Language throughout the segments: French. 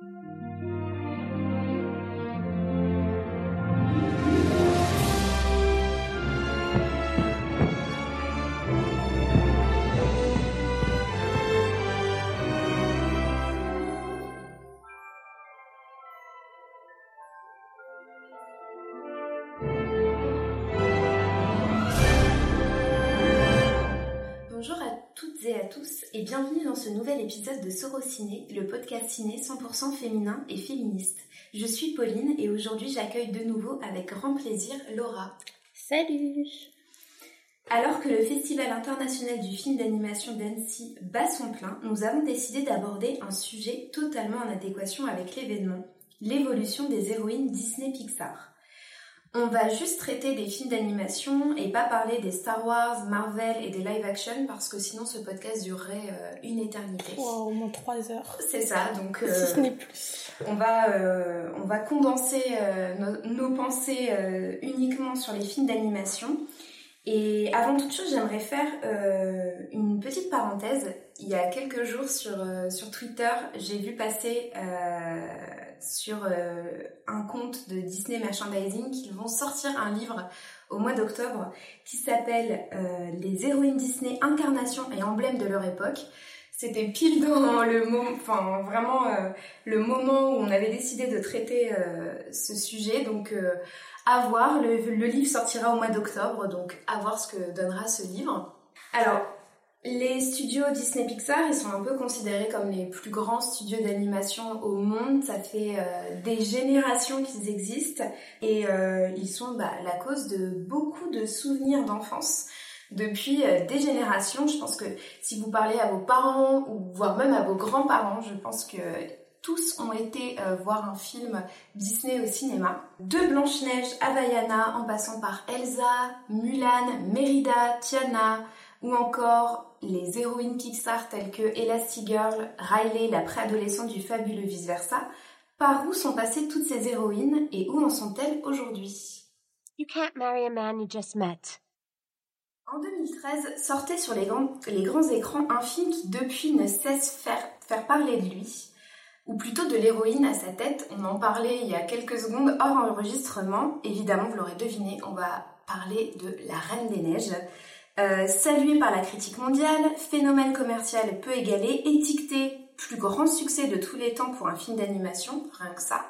tous ce nouvel épisode de Sorociné, le podcast ciné 100% féminin et féministe. Je suis Pauline et aujourd'hui j'accueille de nouveau avec grand plaisir Laura. Salut Alors que le Festival international du film d'animation d'Annecy bat son plein, nous avons décidé d'aborder un sujet totalement en adéquation avec l'événement, l'évolution des héroïnes Disney Pixar. On va juste traiter des films d'animation et pas parler des Star Wars, Marvel et des live action parce que sinon ce podcast durerait euh, une éternité. au moins trois heures. C'est ça, donc si ce euh, n'est plus. On va, euh, on va condenser nos, pensées uniquement sur les films d'animation. Et avant toute chose, j'aimerais faire une petite parenthèse. Il y a quelques jours sur, sur Twitter, j'ai vu passer sur euh, un compte de Disney Merchandising qu'ils vont sortir un livre au mois d'octobre qui s'appelle euh, Les héroïnes Disney incarnation et emblème de leur époque. C'était pile dans le moment, vraiment euh, le moment où on avait décidé de traiter ce sujet. Donc à voir, le, le livre sortira au mois d'octobre, donc à voir ce que donnera ce livre. Alors les studios Disney Pixar, ils sont un peu considérés comme les plus grands studios d'animation au monde. Ça fait euh, des générations qu'ils existent et euh, ils sont bah, la cause de beaucoup de souvenirs d'enfance depuis euh, des générations. Je pense que si vous parlez à vos parents ou voire même à vos grands-parents, je pense que tous ont été voir un film Disney au cinéma. De Blanche-Neige à Vaiana en passant par Elsa, Mulan, Mérida, Tiana ou encore les héroïnes Pixar telles que Elastigirl, Riley, la préadolescente du fabuleux vice-versa, par où sont passées toutes ces héroïnes et où en sont-elles aujourd'hui? You can't marry a man you just met. En 2013, sortait sur les grands, les grands écrans un film qui depuis ne cesse faire, faire parler de lui, ou plutôt de l'héroïne à sa tête. On en parlait il y a quelques secondes hors enregistrement. Évidemment, vous l'aurez deviné, on va parler de La Reine des Neiges. Euh, salué par la critique mondiale, phénomène commercial peu égalé, étiqueté plus grand succès de tous les temps pour un film d'animation, rien que ça.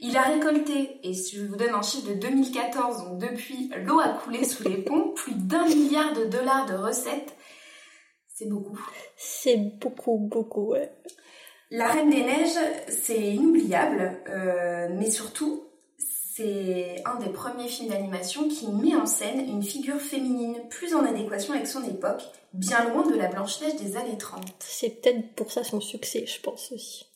Il a récolté, et si je vous donne un chiffre de 2014, donc depuis l'eau a coulé sous les ponts, plus d'un milliard de dollars de recettes. C'est beaucoup. C'est beaucoup, beaucoup, ouais. La Reine des Neiges, c'est inoubliable, euh, mais surtout, c'est un des premiers films d'animation qui met en scène une figure féminine plus en adéquation avec son époque, bien loin de la Blanche-Neige des années 30. C'est peut-être pour ça son succès, je pense aussi.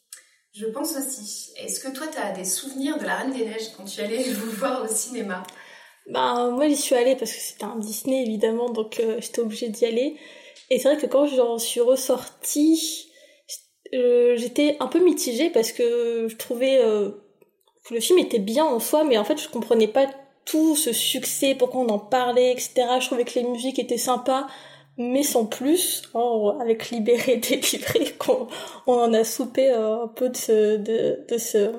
Je pense aussi. Est-ce que toi, tu as des souvenirs de la Reine des Neiges quand tu allais vous voir au cinéma? Ben, moi, j'y suis allée parce que c'était un Disney, évidemment, donc euh, j'étais obligée d'y aller. Et c'est vrai que quand j'en suis ressortie, euh, j'étais un peu mitigée parce que je trouvais... Euh, le film était bien en soi, mais en fait, je comprenais pas tout ce succès, pourquoi on en parlait, etc. Je trouvais que les musiques étaient sympas, mais sans plus. Oh, avec Libéré, Délivré, qu'on on en a soupé euh, un peu de ce, de, ce,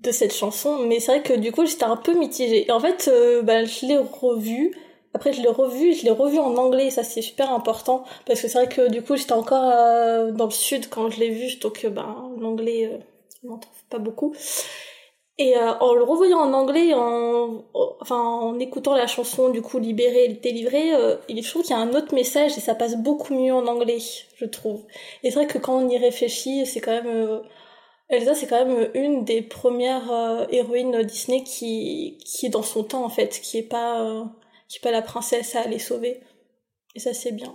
de cette chanson. Mais c'est vrai que du coup, j'étais un peu mitigée. Et en fait, euh, bah, je l'ai revu. Après, je l'ai revu, je l'ai revu en anglais, ça c'est super important, parce que c'est vrai que du coup, j'étais encore euh, dans le sud quand je l'ai vu, donc ben, l'anglais, on n'entend pas beaucoup. Et euh, en le revoyant en anglais, en, en écoutant la chanson du coup libérée et délivrée, euh, je trouve qu'il y a un autre message et ça passe beaucoup mieux en anglais, je trouve. Et c'est vrai que quand on y réfléchit, c'est quand même euh, Elsa, c'est quand même une des premières euh, héroïnes Disney qui qui est dans son temps en fait, qui est pas qui pas la princesse à aller sauver. Et ça c'est bien.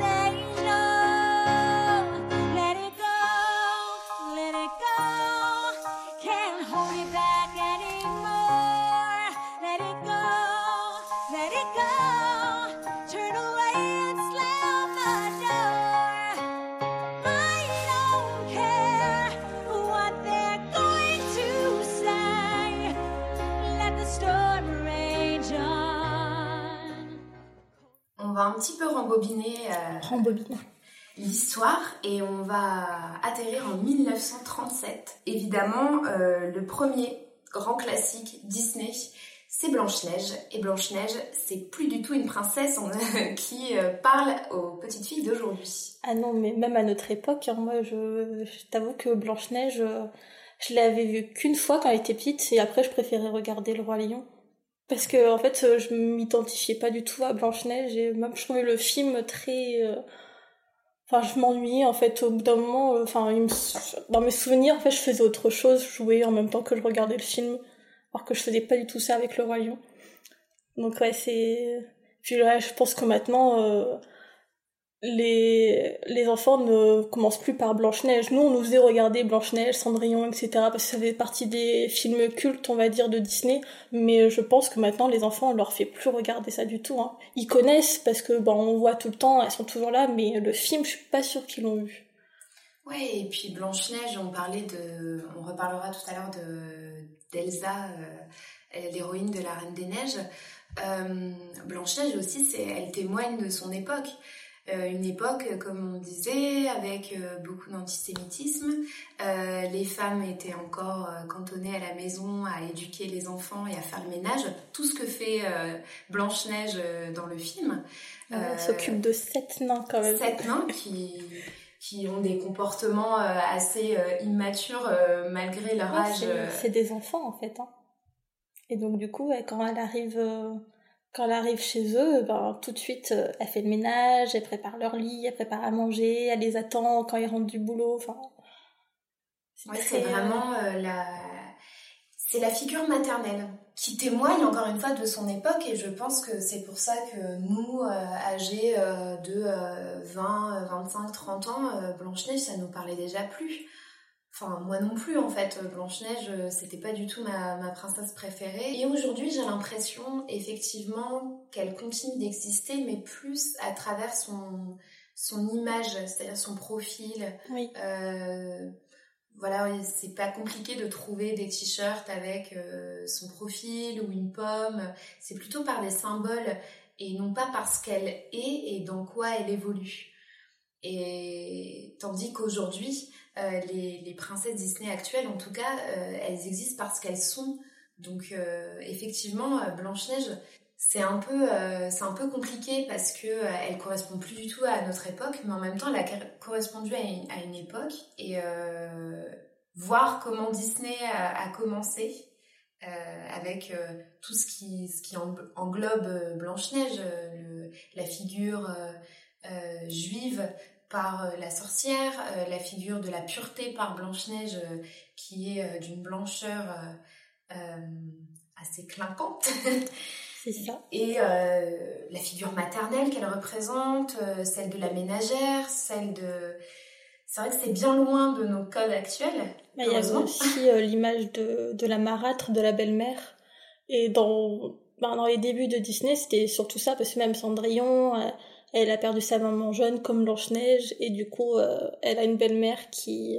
petit peu rembobiner Rembobiner. l'histoire et on va atterrir en 1937. Évidemment, le premier grand classique Disney, c'est Blanche-Neige. Et Blanche-Neige, c'est plus du tout une princesse qui euh, parle aux petites filles d'aujourd'hui. Ah non, mais même à notre époque, hein, moi, je, t'avoue que Blanche-Neige, euh, je l'avais vue qu'une fois quand elle était petite, et après, je préférais regarder Le Roi Lion. Parce que, en fait, euh, je m'identifiais pas du tout à Blanche-Neige, et même je trouvais le film très... Enfin, je m'ennuyais, en fait, au bout d'un moment, enfin, dans mes souvenirs, je faisais autre chose, je jouais en même temps que je regardais le film alors que je faisais pas du tout ça avec le roi lion. Donc ouais, c'est... Je pense que maintenant, euh, les, les enfants ne commencent plus par Blanche-Neige. Nous, on nous faisait regarder Blanche-Neige, Cendrillon, etc. parce que ça fait partie des films cultes, on va dire, de Disney. Mais je pense que maintenant, les enfants, on leur fait plus regarder ça du tout. Hein. Ils connaissent parce que, bon, on voit tout le temps, elles sont toujours là, mais le film, je suis pas sûre qu'ils l'ont vu. Ouais, et puis Blanche-Neige, on parlait de... On reparlera tout à l'heure de d'Elsa, euh, l'héroïne de la Reine des Neiges. Euh, Blanche-Neige aussi, elle témoigne de son époque. Euh, une époque, comme on disait, avec beaucoup d'antisémitisme. les femmes étaient encore cantonnées à la maison, à éduquer les enfants et à faire le ménage. Tout ce que fait Blanche-Neige dans le film. Elle s'occupe de sept nains quand même. Sept nains qui qui ont des comportements euh, assez euh, immatures euh, malgré leur âge. C'est des enfants en fait. Hein. Et donc du coup, quand elle arrive, quand elle arrive chez eux, ben, tout de suite, elle fait le ménage, elle prépare leur lit, elle prépare à manger, elle les attend quand ils rentrent du boulot. Enfin, c'est vraiment la, c'est la figure maternelle qui témoigne encore une fois de son époque et je pense que c'est pour ça que nous, euh, âgés euh, de 20, 25, 30 ans, euh, Blanche-Neige, ça nous parlait déjà plus. Enfin, moi non plus en fait, Blanche-Neige, c'était pas du tout ma, ma princesse préférée. Et aujourd'hui, j'ai l'impression effectivement qu'elle continue d'exister, mais plus à travers son, son image, c'est-à-dire son profil. Oui voilà, c'est pas compliqué de trouver des t-shirts avec euh, son profil ou une pomme. C'est plutôt par des symboles et non pas parce qu'elle est et dans quoi elle évolue. Et tandis qu'aujourd'hui, euh, les, princesses Disney actuelles, en tout cas, euh, elles existent parce qu'elles sont. Donc effectivement, Blanche-Neige, c'est un peu un peu compliqué parce que elle correspond plus du tout à notre époque mais en même temps elle a correspondu à une, époque et voir comment Disney a, commencé avec tout ce qui englobe Blanche Neige la figure juive par la sorcière la figure de la pureté par Blanche Neige qui est d'une blancheur assez clinquante C'est ça. Et euh, la figure maternelle qu'elle représente, euh, celle de la ménagère, celle de... C'est vrai que c'est bien loin de nos codes actuels. Mais il y a aussi euh, l'image de, de, la marâtre, de la belle-mère. Et dans, ben, dans les débuts de Disney, c'était surtout ça, parce que même Cendrillon, elle a perdu sa maman jeune comme Blanche-Neige, et du coup, elle a une belle-mère qui...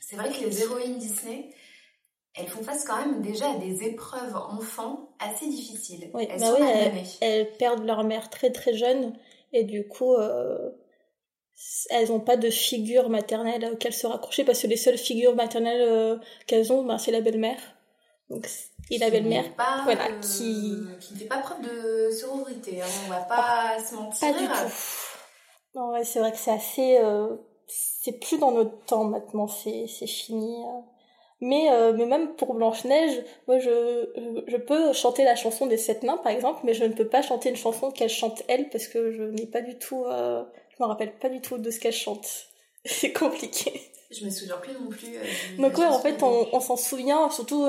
C'est vrai que les héroïnes Disney, elles font face quand même déjà à des épreuves enfants assez difficiles. Oui, elles, bah elles, perdent leur mère très très jeune et du coup euh, elles n'ont pas de figure maternelle auquel se raccrocher parce que les seules figures maternelles euh, qu'elles ont, ben, c'est la belle-mère. Donc, et la belle-mère, voilà, euh, qui... qui ne fait pas preuve de sororité, hein, on va pas se mentir. Pas du tout. Non, ouais, c'est vrai que c'est assez... c'est plus dans notre temps maintenant, c'est fini. Mais, euh, mais même pour Blanche-Neige, moi je, je peux chanter la chanson des sept nains par exemple, mais je ne peux pas chanter une chanson qu'elle chante elle parce que je n'ai pas du tout, euh, je me rappelle pas du tout de ce qu'elle chante. C'est compliqué. Je me souviens plus non plus. Euh, Donc ouais, en fait, on, on s'en souvient, surtout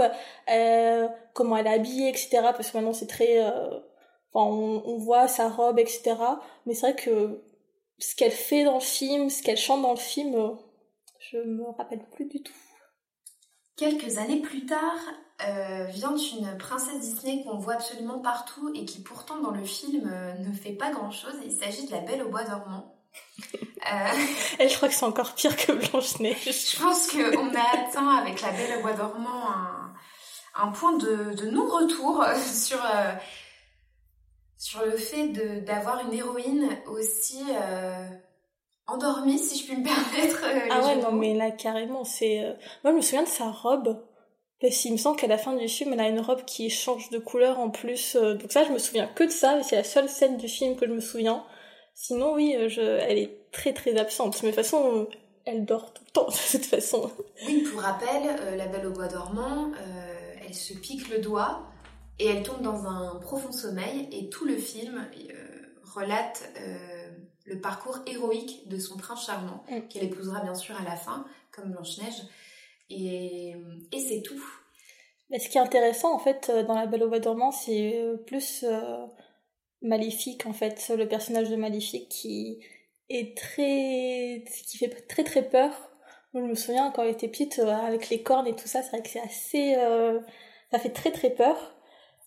euh, comment elle est habillée, etc. Parce que maintenant c'est très, enfin, on, on, voit sa robe, etc. Mais c'est vrai que ce qu'elle fait dans le film, ce qu'elle chante dans le film, je me rappelle plus du tout. Quelques années plus tard, euh, vient une princesse Disney qu'on voit absolument partout et qui pourtant dans le film euh, ne fait pas grand-chose. Il s'agit de la Belle au bois dormant. Euh... Elle, je crois que c'est encore pire que Blanche-Neige. je pense qu'on a atteint avec la Belle au bois dormant un, point de, non-retour sur, euh, sur le fait d'avoir une héroïne aussi endormie, si je puis me permettre. ah ouais, non, mais là, carrément, c'est... Moi, je me souviens de sa robe. Parce qu'il me semble qu'à la fin du film, elle a une robe qui change de couleur en plus. donc ça, je me souviens que de ça. C'est la seule scène du film que je me souviens. Sinon, oui, je... elle est très très absente. Mais de toute façon, elle dort tout le temps, de toute façon. Oui, pour rappel, La Belle au Bois dormant, elle se pique le doigt et elle tombe dans un profond sommeil et tout le film euh, relate euh, le parcours héroïque de son prince charmant, mm. qu'elle épousera bien sûr à la fin, comme Blanche-Neige. Et, et c'est tout. Mais ce qui est intéressant en fait euh, dans La Belle au Bois dormant, c'est plus Maléfique en fait, le personnage de Maléfique qui est très. qui fait très très peur. Moi, je me souviens quand elle était petite, avec les cornes et tout ça, c'est vrai que c'est assez. ça fait très très peur.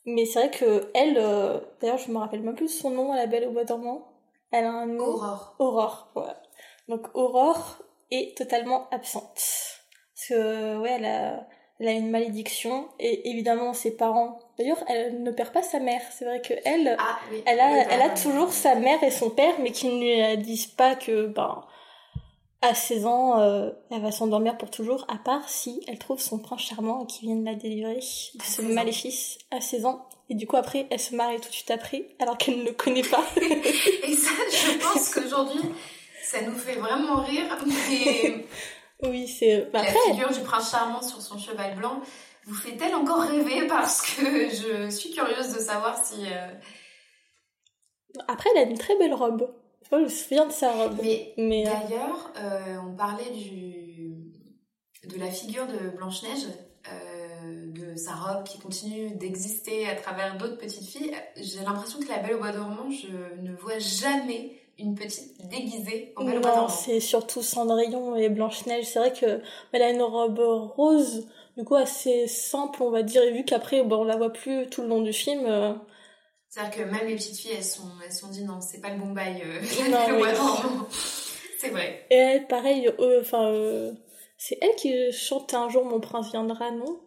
Mais c'est vrai que elle, euh, d'ailleurs, je me rappelle même plus son nom à la Belle au bois dormant. Elle a un nom. Aurore. Aurore, voilà. Donc Aurore est totalement absente. Parce que, ouais, elle a, elle a une malédiction et évidemment ses parents. D'ailleurs, elle ne perd pas sa mère. C'est vrai que elle, ah, elle a, elle a toujours sa mère et son père, mais qui ne lui disent pas que, ben, à 16 ans, euh, elle va s'endormir pour toujours, à part si elle trouve son prince charmant qui vient de la délivrer de ce maléfice à 16 ans. Et du coup, après, elle se marie tout de suite après, alors qu'elle ne le connaît pas. et ça, je pense qu'aujourd'hui, ça nous fait vraiment rire, mais... oui, c'est... La figure du prince charmant sur son cheval blanc vous fait-elle encore rêver Parce que je suis curieuse de savoir si... Euh, après, elle a une très belle robe. Oh, je me souviens de sa robe. Mais, mais euh, d'ailleurs, euh, on parlait du, de la figure de Blanche-Neige, euh, de sa robe qui continue d'exister à travers d'autres petites filles. J'ai l'impression que la Belle au Bois dormant, je ne vois jamais une petite déguisée au Bois dormant. c'est surtout Cendrillon et Blanche-Neige. C'est vrai que elle a une robe rose, du coup assez simple, on va dire. Et vu qu'après, bon, on la voit plus tout le long du film. C'est-à-dire que même les petites filles, elles sont, elles sont dit non, c'est pas le bon bail. Euh, non, c'est vrai. Et elle, pareil, euh, enfin, euh, c'est elle qui chante un jour Mon prince viendra, non?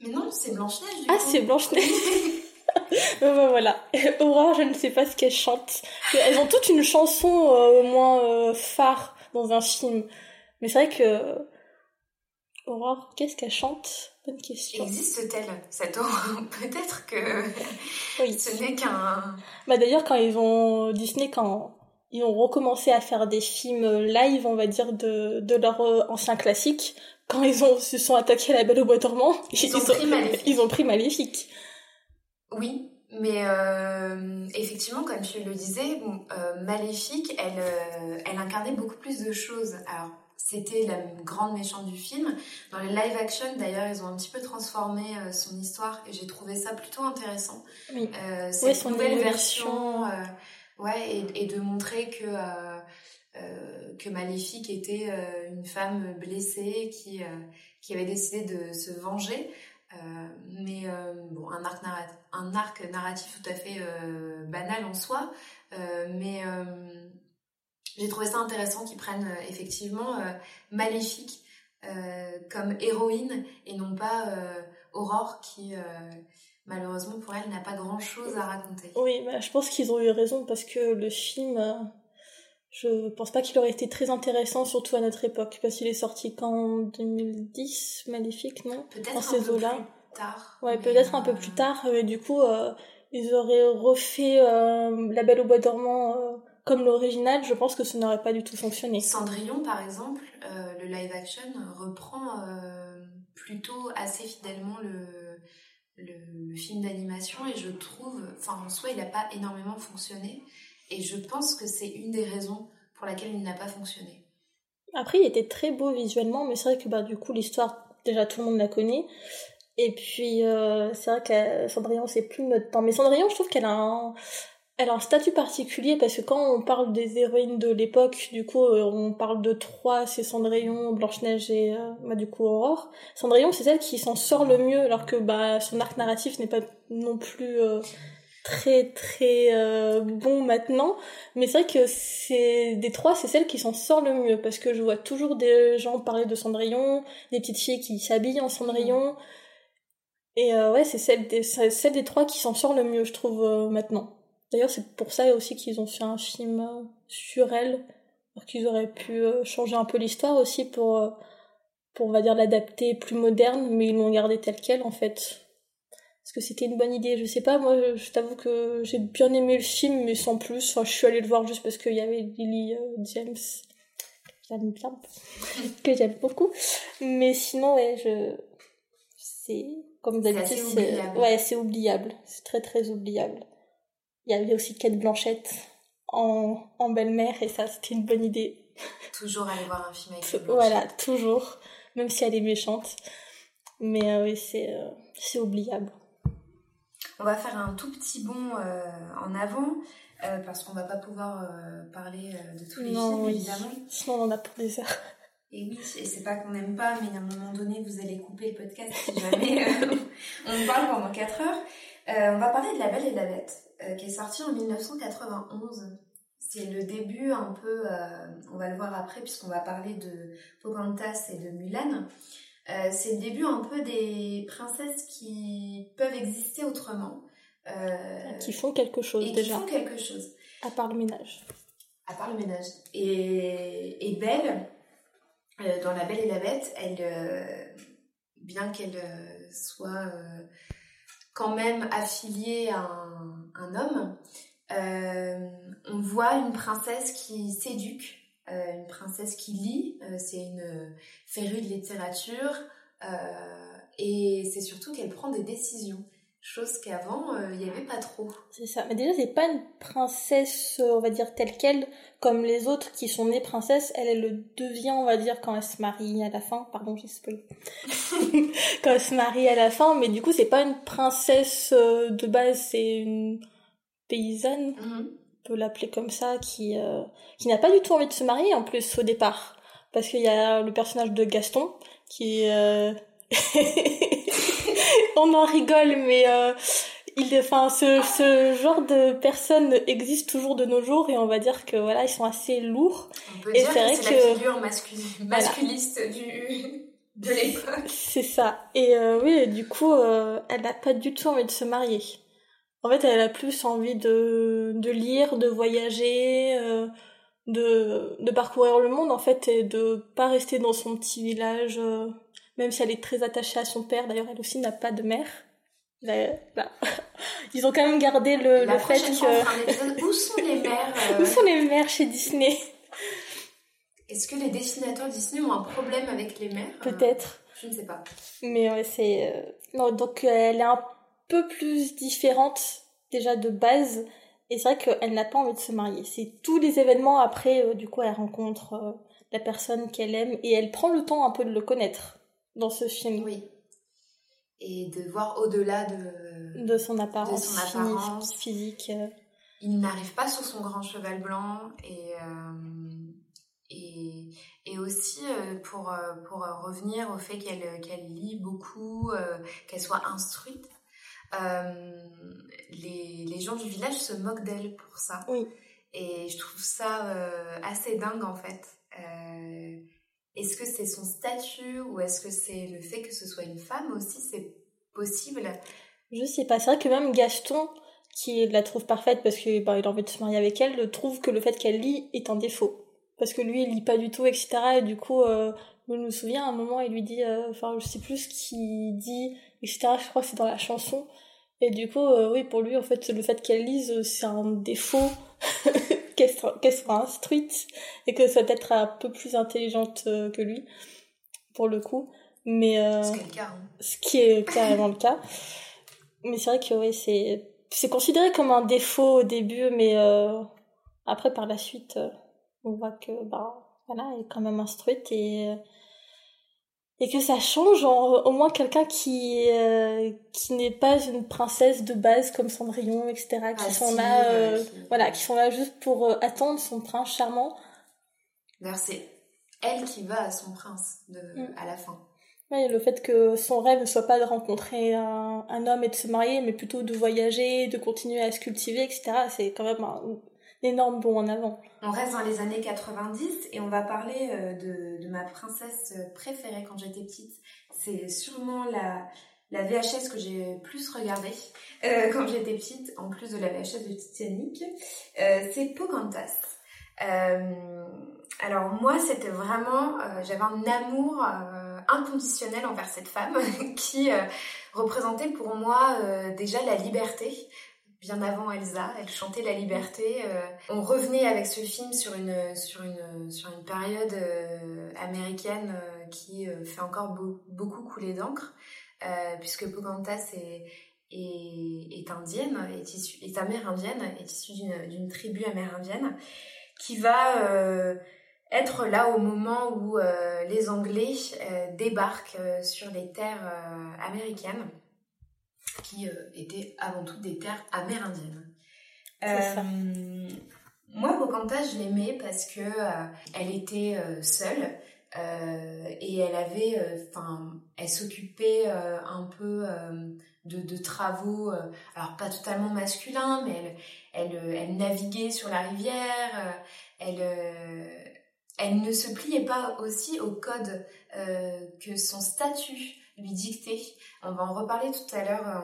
Mais non, c'est Blanche-Neige. Ah, c'est Blanche-Neige. ben voilà. Aurore, je ne sais pas ce qu'elle chante. Elles ont toutes une chanson au moins phare dans un film. Mais c'est vrai que Aurore, qu'est-ce qu'elle chante? Bonne question. Existe-t-elle cette Aurore Peut-être que oui. ce n'est qu'un. Bah d'ailleurs, quand ils ont Disney, quand ils ont recommencé à faire des films live, on va dire de de leur euh, ancien classique, quand ils ont se sont attaqués à La Belle au Bois dormant, ils, ont, pris Maléfique. Ils ont pris Maléfique. Oui, mais euh, effectivement, comme tu le disais, euh, Maléfique, elle, elle incarnait beaucoup plus de choses. Alors, c'était la grande méchante du film. Dans les live action, d'ailleurs, ils ont un petit peu transformé euh, son histoire et j'ai trouvé ça plutôt intéressant. Oui. Euh, cette nouvelle version, euh, ouais, et, de montrer que que Maléfique était une femme blessée qui qui avait décidé de se venger. Mais bon, un arc, narratif, tout à fait banal en soi, mais j'ai trouvé ça intéressant qu'ils prennent euh, effectivement euh, Maléfique euh, comme héroïne et non pas Aurore qui malheureusement pour elle n'a pas grand chose à raconter. Oui, bah, je pense qu'ils ont eu raison parce que le film, je pense pas qu'il aurait été très intéressant, surtout à notre époque, parce qu'il est sorti qu'en 2010, Maléfique, non? Peut-être un peu plus tard. Ouais, peut-être un peu plus tard, mais du coup, ils auraient refait La Belle au Bois dormant comme l'original, je pense que ça n'aurait pas du tout fonctionné. Cendrillon, par exemple, euh, le live action reprend euh, plutôt assez fidèlement le, le, film d'animation et je trouve, enfin en soi, il n'a pas énormément fonctionné et je pense que c'est une des raisons pour laquelle il n'a pas fonctionné. Après, il était très beau visuellement, mais c'est vrai que bah, du coup, l'histoire, déjà tout le monde la connaît. Et puis, euh, c'est vrai que Cendrillon, c'est plus notre temps. Mais Cendrillon, je trouve qu'elle a un, elle a un statut particulier parce que quand on parle des héroïnes de l'époque, du coup, euh, on parle de trois, c'est Cendrillon, Blanche-Neige et euh, bah, du coup Aurore. Cendrillon, c'est celle qui s'en sort le mieux alors que bah, son arc narratif n'est pas non plus euh, très très bon maintenant. Mais c'est vrai que c'est des trois, c'est celle qui s'en sort le mieux parce que je vois toujours des gens parler de Cendrillon, des petites filles qui s'habillent en Cendrillon. Et ouais, c'est celle des, celle des trois qui s'en sort le mieux, je trouve, maintenant. D'ailleurs, c'est pour ça aussi qu'ils ont fait un film euh, sur elle, alors qu'ils auraient pu euh, changer un peu l'histoire aussi pour, euh, pour, on va dire, l'adapter plus moderne, mais ils l'ont gardé tel quel, en fait. Parce que c'était une bonne idée, je sais pas, moi, je, je t'avoue que j'ai bien aimé le film, mais sans plus. Enfin, je suis allée le voir juste parce qu'il y avait Lily James, j'aime bien, que j'aime beaucoup. Mais sinon, ouais, je... C'est comme d'habitude, c'est ouais, c'est oubliable. C'est très très oubliable. Il y avait aussi Kate Blanchette en, en belle-mère et ça c'était une bonne idée. Toujours aller voir un film avec Kate Voilà, toujours, même si elle est méchante. Mais euh, oui, c'est euh, c'est oubliable. On va faire un tout petit bond euh, en avant. parce qu'on va pas pouvoir parler de tous les films, évidemment. Sinon, on en a pour des heures. Et oui, et c'est pas qu'on n'aime pas, mais à un moment donné, vous allez couper le podcast si jamais euh, on parle pendant 4 heures. Euh, on va parler de La Belle et la Bête, euh, qui est sortie en 1991. C'est le début un peu, on va le voir après puisqu'on va parler de Pocahontas et de Mulan. C'est le début un peu des princesses qui peuvent exister autrement. qui font quelque chose et déjà. Qui font quelque chose. À part le ménage. À part le ménage. Et, et Belle, euh, dans La Belle et la Bête, elle, euh, bien qu'elle euh, soit quand même affiliée à un, homme, on voit une princesse qui s'éduque, une princesse qui lit, c'est une férue de littérature, et c'est surtout qu'elle prend des décisions. Chose qu'avant, il n'y avait pas trop. C'est ça. Mais déjà, c'est pas une princesse, on va dire, telle qu'elle, comme les autres qui sont nées princesses. Elle, elle le devient, on va dire, quand elle se marie à la fin. Pardon, j'ai spoilé. quand elle se marie à la fin. Mais du coup, c'est pas une princesse de base, c'est une paysanne. On peut l'appeler comme ça, qui, qui n'a pas du tout envie de se marier, en plus, au départ. Parce qu'il y a le personnage de Gaston, qui... on en rigole, mais euh, il, enfin, ce, ce, genre de personnes existe toujours de nos jours et on va dire que voilà, ils sont assez lourds. On peut et c'est vrai que, la figure masculiste du de l'époque. C'est ça. Et euh, oui, du coup, euh, elle n'a pas du tout envie de se marier. En fait, elle a plus envie de, de lire, de voyager, euh, de, de parcourir le monde en fait et de pas rester dans son petit village euh, même si elle est très attachée à son père. D'ailleurs, elle aussi n'a pas de mère. Bah, ils ont quand même gardé le, le fait que... Où sont les mères Où sont les mères chez Disney? Est-ce que les dessinateurs Disney ont un problème avec les mères? Peut-être. Je ne sais pas. Mais ouais, c'est... Euh, non, donc elle est un peu plus différente déjà de base. Et c'est vrai qu'elle n'a pas envie de se marier. C'est tous les événements après, euh, du coup, elle rencontre euh, la personne qu'elle aime et elle prend le temps un peu de le connaître dans ce film. Oui. Et de voir au-delà de, de son apparence, physique. Euh. Il n'arrive pas sur son grand cheval blanc et, euh, et, et, aussi pour, pour revenir au fait qu'elle qu'elle lit beaucoup, qu'elle soit instruite. Les, les gens du village se moquent d'elle pour ça. Oui. Et je trouve ça assez dingue en fait. Est-ce que c'est son statut ou est-ce que c'est le fait que ce soit une femme aussi? C'est possible Je sais pas. C'est vrai que même Gaston, qui la trouve parfaite parce qu'il bah, a envie de se marier avec elle, trouve que le fait qu'elle lit est un défaut. Parce que lui, il lit pas du tout, etc. Et du coup, euh, je me souviens à un moment, il lui dit, euh, enfin, je sais plus ce qu'il dit, etc. Je crois que c'est dans la chanson. Et du coup, euh, oui, pour lui, en fait, le fait qu'elle lise, c'est un défaut. qu'elle soit, instruite et que soit peut-être un peu plus intelligente euh, que lui, pour le coup. Mais, euh, ce, qui est le cas, hein. ce qui est carrément le cas. Mais c'est vrai que oui, c'est, c'est considéré comme un défaut au début, mais euh, après, par la suite, on voit que, bah, voilà, elle est quand même instruite et et que ça change en, au moins quelqu'un qui euh, qui n'est pas une princesse de base comme Cendrillon etc qui ah, sont là euh, voilà qui sont là juste pour euh, attendre son prince charmant d'ailleurs c'est elle qui va à son prince de, mm. à la fin oui, le fait que son rêve ne soit pas de rencontrer un, un, homme et de se marier mais plutôt de voyager de continuer à se cultiver etc c'est quand même un, énorme bond en avant. On reste dans les années 90 et on va parler euh, de, ma princesse préférée quand j'étais petite. C'est sûrement la, la VHS que j'ai plus regardée euh, quand j'étais petite, en plus de la VHS de Titanic, euh, c'est Pocahontas. Euh, alors moi, c'était vraiment, j'avais un amour inconditionnel envers cette femme qui représentait pour moi déjà la liberté. Bien avant Elsa, elle chantait la liberté. on revenait avec ce film sur une sur une sur une période américaine qui fait encore beaucoup couler d'encre. Euh, puisque Pocahontas est, est, indienne, est, issue, est amérindienne, est issue d'une tribu amérindienne, qui va euh, être là au moment où euh, les Anglais débarquent sur les terres américaines, qui étaient avant tout des terres amérindiennes. moi, Pocahontas, je l'aimais parce que elle était seule. Euh, et elle avait, euh, enfin, elle s'occupait euh, un peu de, de, travaux, alors pas totalement masculins, mais elle, elle, elle naviguait sur la rivière, elle, elle ne se pliait pas aussi au code que son statut lui dictait. On va en reparler tout à l'heure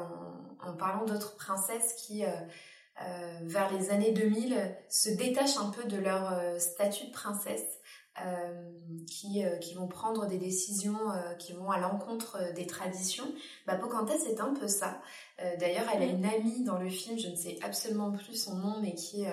en, en, parlant d'autres princesses qui, vers les années 2000, se détachent un peu de leur statut de princesse euh, qui, euh, qui, vont prendre des décisions euh, qui vont à l'encontre des traditions. Bah, Pocahontas c'est un peu ça. D'ailleurs, elle a une amie dans le film, je ne sais absolument plus son nom, mais qui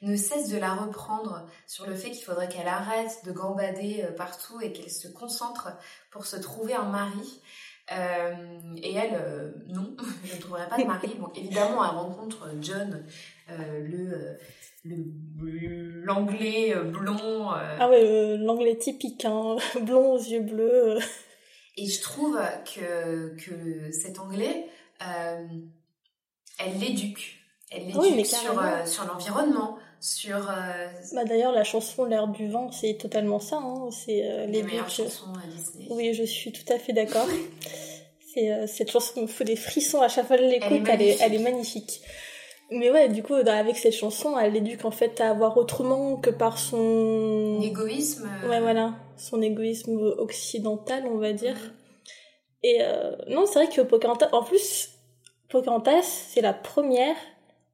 ne cesse de la reprendre sur le fait qu'il faudrait qu'elle arrête de gambader partout et qu'elle se concentre pour se trouver un mari. et elle, non, je ne trouverai pas de mari. Bon, évidemment, elle rencontre John, le l'anglais euh, blond. Euh. Ah ouais, l'anglais typique, hein, blond aux yeux bleus. Et je trouve que, que cet anglais, euh, elle l'éduque. Elle l'éduque sur, sur l'environnement, sur... Bah d'ailleurs, la chanson L'air du vent, c'est totalement ça. Hein. C'est les meilleures chansons à Disney. Oui, je suis tout à fait d'accord. c'est cette chanson me fait des frissons à chaque fois que je l'écoute, elle, elle, est magnifique. Mais ouais, du coup, avec cette chanson, elle éduque en fait à avoir autrement que par son égoïsme. Ouais, voilà, son égoïsme occidental, on va dire. Et euh, non, c'est vrai que Pocahontas, en plus, Pocahontas, c'est la première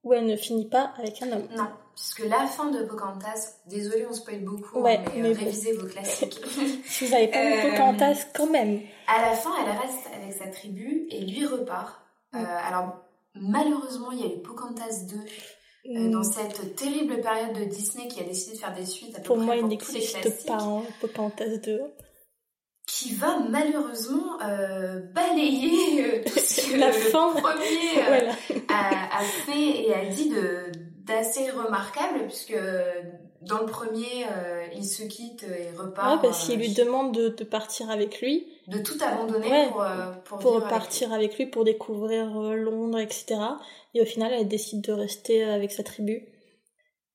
où elle ne finit pas avec un homme. Non, puisque la fin de Pocahontas, désolé, on spoil beaucoup, ouais, mais, euh, révisez vos classiques. si vous n'avez pas vu euh, Pocahontas, quand même. À la fin, elle reste avec sa tribu et lui repart. alors Malheureusement, il y a eu Pocahontas 2 euh, dans mm. cette terrible période de Disney qui a décidé de faire des suites à peu pour près moi, il n'existe pas hein, Pocahontas 2 qui va malheureusement euh, balayer euh, tout ce que la le premier a, a, fait et a dit de d'assez remarquable puisque dans le premier il se quitte et repart. Ouais, parce qu'il lui demande de, de, partir avec lui de tout abandonner pour, euh, pour, pour partir avec lui. pour découvrir euh, Londres, etc. Et au final, elle décide de rester avec sa tribu.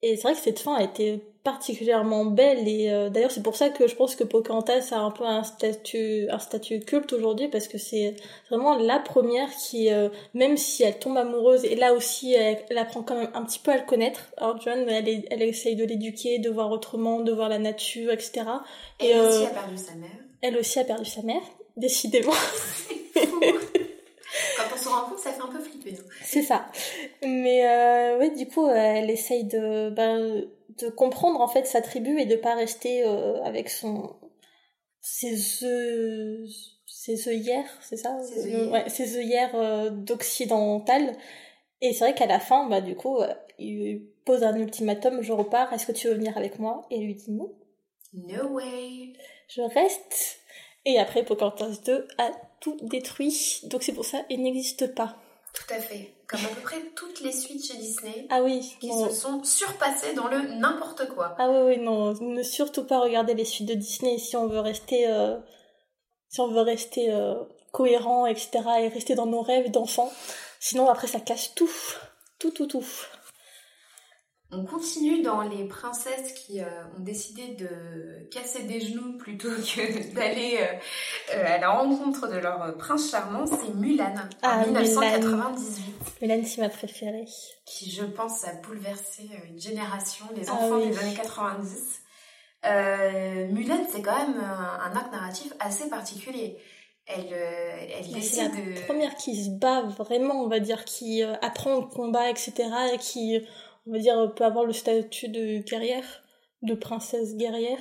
Et c'est vrai que cette fin a été particulièrement belle et euh, d'ailleurs c'est pour ça que je pense que Pocahontas a un peu un statut un statut culte aujourd'hui parce que c'est vraiment la première qui même si elle tombe amoureuse et là aussi elle, apprend quand même un petit peu à le connaître alors John elle, elle essaye de l'éduquer de voir autrement de voir la nature etc et elle aussi a perdu sa mère elle aussi a perdu sa mère, décidément. Quand on se rend compte, ça fait un peu flipper. Hein. C'est ça. Mais euh, oui, du coup, elle essaye de, ben, de comprendre en fait sa tribu et de pas rester euh, avec son ses œufs ses œillères, c'est ça? Ses œillères, ouais, ses œillères euh, d'occidental. Et c'est vrai qu'à la fin, bah du coup, il pose un ultimatum, je repars, est-ce que tu veux venir avec moi? Et lui dit non. No way je reste. Et après, Pocahontas 2 a tout détruit. Donc c'est pour ça, il n'existe pas. Tout à fait. Comme à peu près toutes les suites chez Disney. Ah oui. Qui se sont surpassées dans le n'importe quoi. Ah oui, oui, non. Ne surtout pas regarder les suites de Disney si on veut rester, euh, si on veut rester euh, cohérent, etc. et rester dans nos rêves d'enfants. Sinon, après, ça casse tout. Tout, tout, tout. On continue dans les princesses qui euh, ont décidé de casser des genoux plutôt que d'aller euh, euh, à la rencontre de leur prince charmant, c'est Mulan ah, en 1998. Mulan, c'est ma préférée. Qui, je pense, a bouleversé une génération, les ah enfants des années 90. Mulan, c'est quand même un, arc narratif assez particulier. elle, elle c'est la première qui se bat vraiment, on va dire, qui apprend le combat, etc., et qui, on va dire, peut avoir le statut de guerrière, de princesse guerrière.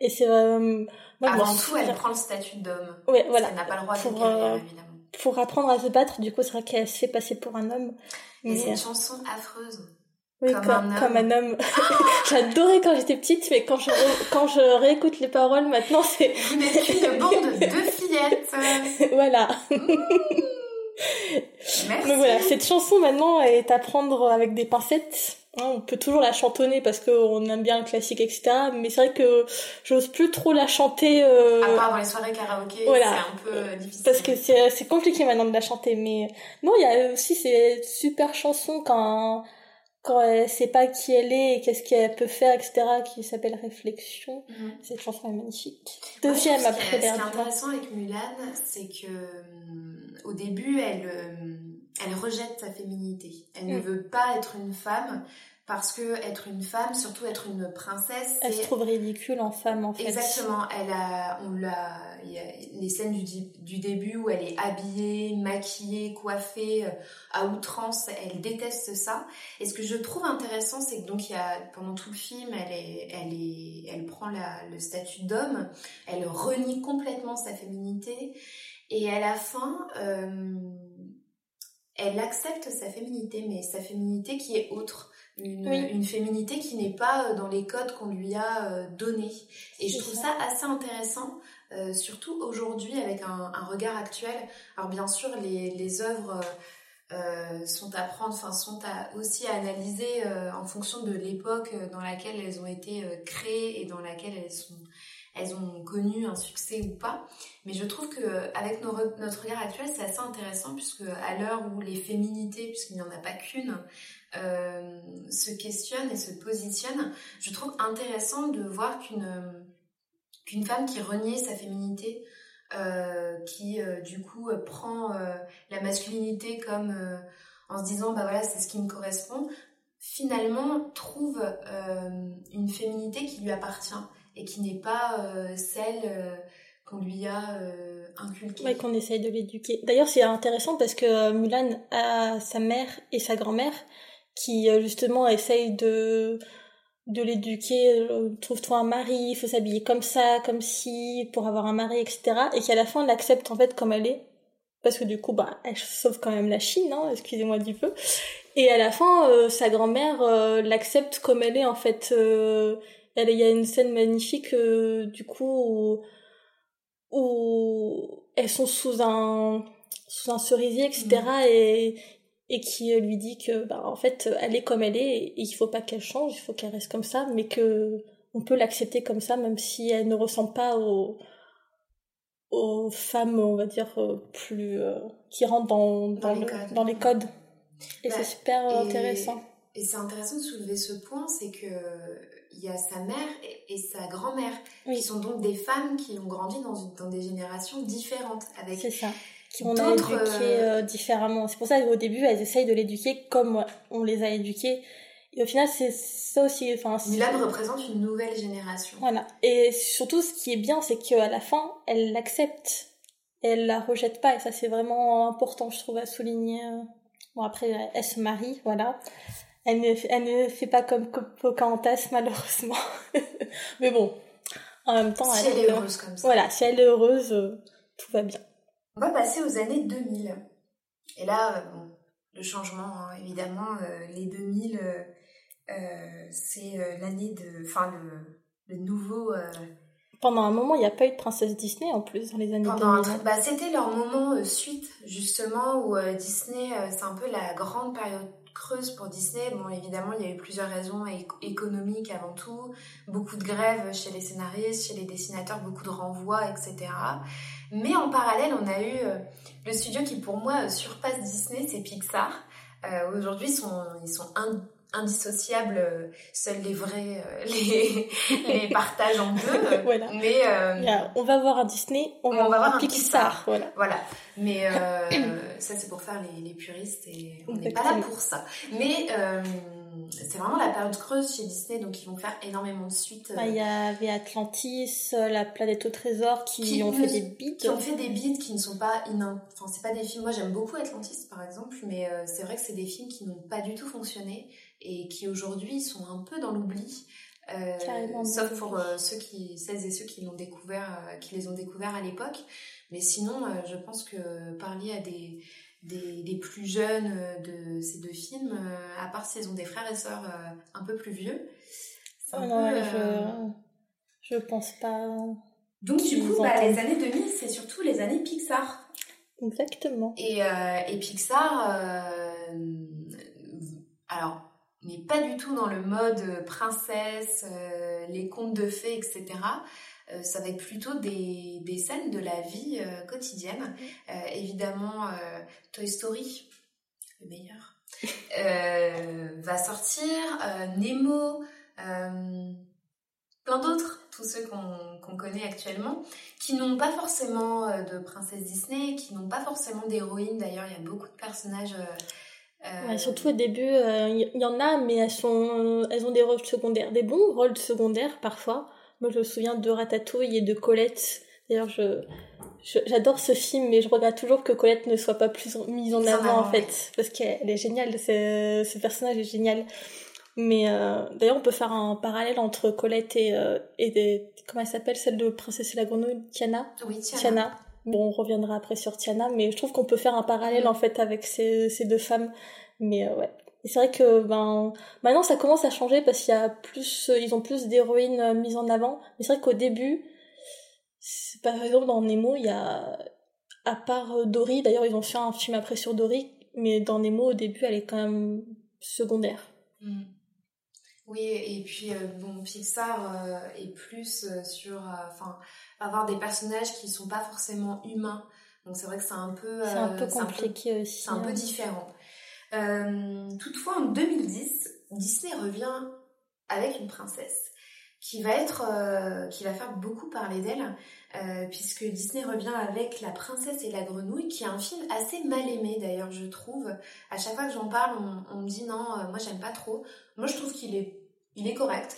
Et c'est euh, Avant tout, elle prend le statut d'homme. Ouais, voilà. Elle n'a pas le droit pour, de guerrière, évidemment. Pour apprendre à se battre, du coup, c'est vrai qu'elle se fait passer pour un homme. Et c'est une chanson affreuse. Oui, comme, un homme. J'adorais quand j'étais petite, mais quand je, quand je réécoute les paroles maintenant, c'est. Vous n'êtes qu'une bande de fillettes. voilà. Merci. Donc voilà, cette chanson maintenant est à prendre avec des pincettes. Hein, on peut toujours la chantonner parce qu'on aime bien le classique, etc. Mais c'est vrai que j'ose plus trop la chanter. Euh... À part dans les soirées karaoké, c'est un peu difficile. Parce que c'est compliqué maintenant de la chanter. Mais non, il y a aussi ces super chansons quand quand elle sait pas qui elle est et qu'est-ce qu'elle peut faire, etc., qui s'appelle Réflexion. Mhm. Cette chanson est magnifique. Deuxième après Ce qui est intéressant avec Mulan, c'est que euh, au début, elle, euh, elle rejette sa féminité. Elle ne mm. veut pas être une femme parce que être une femme, surtout être une princesse, elle se trouve ridicule en femme en fait. Exactement. Elle a, on l'a, il y a les scènes du, du, début où elle est habillée, maquillée, coiffée euh, à outrance. Elle déteste ça. Et ce que je trouve intéressant, c'est que donc il y a pendant tout le film, elle est, elle est, elle prend la, le statut d'homme. Elle renie complètement sa féminité. Et à la fin. Euh, elle accepte sa féminité, mais sa féminité qui est autre. Une, féminité qui n'est pas euh, dans les codes qu'on lui a euh, donnés. Et je trouve ça, assez intéressant, euh, surtout aujourd'hui avec un, regard actuel. Alors bien sûr, les, les œuvres sont à prendre, enfin sont à, aussi à analyser en fonction de l'époque dans laquelle elles ont été créées et dans laquelle elles sont elles ont connu un succès ou pas. Mais je trouve que avec notre regard actuel, c'est assez intéressant puisque à l'heure où les féminités, puisqu'il n'y en a pas qu'une, euh, se questionnent et se positionnent, je trouve intéressant de voir qu'une qu'une femme qui reniait sa féminité, euh, qui euh, du coup prend la masculinité comme en se disant bah voilà c'est ce qui me correspond, finalement trouve une féminité qui lui appartient et qui n'est pas euh, celle euh, qu'on lui a euh, inculquée. Ouais, qu'on essaye de l'éduquer. D'ailleurs, c'est intéressant parce que Mulan a sa mère et sa grand-mère qui justement essayent de de l'éduquer, trouve-toi un mari, il faut s'habiller comme ça, comme si, pour avoir un mari, etc. Et qu'à la fin, l'accepte en fait comme elle est. Parce que du coup, bah, elle sauve quand même la Chine, hein, excusez-moi du peu. Et à la fin, sa grand-mère l'accepte comme elle est, en fait. Il y a une scène magnifique, euh, du coup, où, elles sont sous un, sous un cerisier, etc. Mm. Et, et qui lui dit que, bah, en fait, elle est comme elle est et il faut pas qu'elle change, il faut qu'elle reste comme ça, mais que on peut l'accepter comme ça, même si elle ne ressemble pas aux, aux femmes, on va dire, euh, plus, euh, qui rentrent dans, dans, les, codes. dans les codes. Et c'est bah, super intéressant. Et c'est intéressant de soulever ce point, c'est que il y a sa mère et, sa grand-mère, qui sont donc des femmes qui ont grandi dans, dans des générations différentes. avec C'est ça. Qui ont éduqué euh, euh, différemment. C'est pour ça qu'au début, elles essayent de l'éduquer comme on les a éduqués. Et au final, c'est ça aussi. Enfin, Mulan représente une nouvelle génération. Voilà. Et surtout, ce qui est bien, c'est qu'à la fin, elle l'accepte. Elle la rejette pas. Et ça, c'est vraiment important, je trouve, à souligner. Bon, après, elle se marie, voilà. Elle ne, elle ne fait pas comme Pocahontas, malheureusement. Mais bon, en même temps... Si elle, est heureuse comme ça. Voilà, si elle est heureuse, euh, tout va bien. On va passer aux années 2000. Et là, euh, bon, le changement, hein, évidemment, euh, les 2000, c'est l'année de... Enfin, le, le nouveau... Pendant un moment, il n'y a pas eu de princesse Disney en plus dans les années 2000. bah, c'était leur moment suite, justement, où Disney, c'est un peu la grande période creuse pour Disney. Bon, évidemment, il y a eu plusieurs raisons économiques avant tout, beaucoup de grèves chez les scénaristes, chez les dessinateurs, beaucoup de renvois, etc. Mais en parallèle, on a eu euh, le studio qui, pour moi, surpasse Disney, c'est Pixar. Euh, Aujourd'hui, ils sont, indissociables, euh, seuls les vrais euh, les, les partagent en deux. voilà. Mais euh, on va voir un Disney, on, va, voir un Pixar. Voilà. voilà. Mais euh, ça c'est pour faire les, les puristes et on n'est pas là pour ça. Mais c'est vraiment la période creuse chez Disney, donc ils vont faire énormément de suites. Bah, il y avait Atlantis, La planète au trésor qui, ont fait des beats. Qui ont fait des beats qui ne sont pas. Enfin, c'est pas des films. Moi j'aime beaucoup Atlantis par exemple, mais c'est vrai que c'est des films qui n'ont pas du tout fonctionné et qui aujourd'hui sont un peu dans l'oubli. Euh, sauf pour euh, ceux qui, celles et ceux qui l'ont découvert, euh, qui les ont découverts à l'époque. Mais sinon, je pense que parler à des, des, des, plus jeunes de ces deux films, à part s'ils ont des frères et sœurs un peu plus vieux, oh non, je, je pense pas. Donc du coup, bah, les années 2000, c'est surtout les années Pixar. Exactement. Et, et Pixar, alors n'est pas du tout dans le mode euh, princesse, euh, les contes de fées, etc. Euh, ça va être plutôt des, des scènes de la vie quotidienne. évidemment, Toy Story, le meilleur, va sortir, Nemo, plein d'autres, tous ceux qu'on connaît actuellement, qui n'ont pas forcément de princesse Disney, qui n'ont pas forcément d'héroïne. D'ailleurs, il y a beaucoup de personnages euh, surtout au début, il euh, y, en a, mais elles, sont, elles ont des rôles secondaires, des bons rôles secondaires parfois. Moi, je me souviens de Ratatouille et de Colette. D'ailleurs, je, j'adore ce film, mais je regrette toujours que Colette ne soit pas plus mise en avant, en fait, parce qu'elle est géniale, ce personnage est génial. Mais euh, d'ailleurs, on peut faire un parallèle entre Colette et, et des, comment elle s'appelle, celle de Princesse et la Grenouille, Tiana? Oui, Tiana. Tiana. Bon, on reviendra après sur Tiana, mais je trouve qu'on peut faire un parallèle en fait avec ces, ces deux femmes. Mais euh, ouais. C'est vrai que ben maintenant ça commence à changer parce qu'il y a plus, ils ont plus d'héroïnes euh, mises en avant. Mais c'est vrai qu'au début, par exemple dans Nemo, il y a à part euh, Dory, d'ailleurs ils ont fait un film après sur Dory, mais dans Nemo au début elle est quand même secondaire. Mm. Oui, et puis bon, Pixar est plus sur, enfin, avoir des personnages qui sont pas forcément humains. Donc c'est vrai que c'est un peu, c'est un peu compliqué aussi. C'est un peu différent. Euh, toutefois, en 2010, Disney revient avec une princesse qui va être, euh, qui va faire beaucoup parler d'elle, euh, puisque Disney revient avec La Princesse et la Grenouille, qui est un film assez mal aimé d'ailleurs, je trouve. À chaque fois que j'en parle, on, me dit non, moi j'aime pas trop. Moi je trouve qu'il est, il est correct.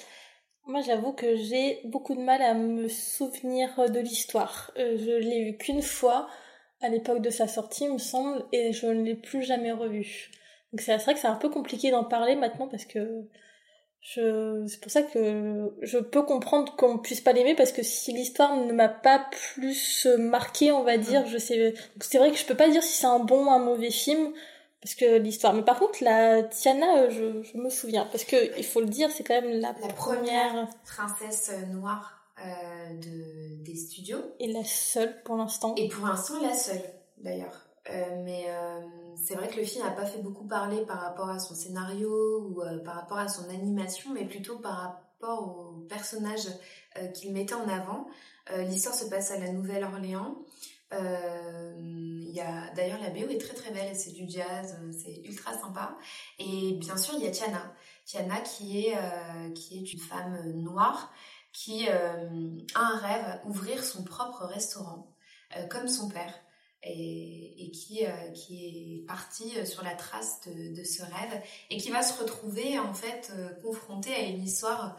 Moi, j'avoue que j'ai beaucoup de mal à me souvenir de l'histoire. Euh, je l'ai vu qu'une fois à l'époque de sa sortie, il me semble, et je ne l'ai plus jamais revu. Donc c'est vrai que c'est un peu compliqué d'en parler maintenant parce que je... c'est pour ça que je peux comprendre qu'on puisse pas l'aimer parce que si l'histoire ne m'a pas plus marqué, on va dire, je sais. C'est vrai que je peux pas dire si c'est un bon ou un mauvais film parce que l'histoire. Mais par contre, la Tiana, euh, je, je me souviens. Parce que, il faut le dire, c'est quand même la, première... princesse noire euh, de, des studios. Et la seule pour l'instant. Et pour l'instant, la seule, d'ailleurs. Euh, mais euh, c'est vrai que le film n'a pas fait beaucoup parler par rapport à son scénario ou euh, par rapport à son animation, mais plutôt par rapport aux personnages qu'il mettait en avant. L'histoire se passe à la Nouvelle-Orléans. D'ailleurs la BO est très très belle, c'est du jazz, c'est ultra sympa. Et bien sûr il y a Tiana, Tiana qui est qui est une femme noire qui a un rêve, ouvrir son propre restaurant comme son père et, qui, qui est partie sur la trace de, de, ce rêve et qui va se retrouver en fait confrontée à une histoire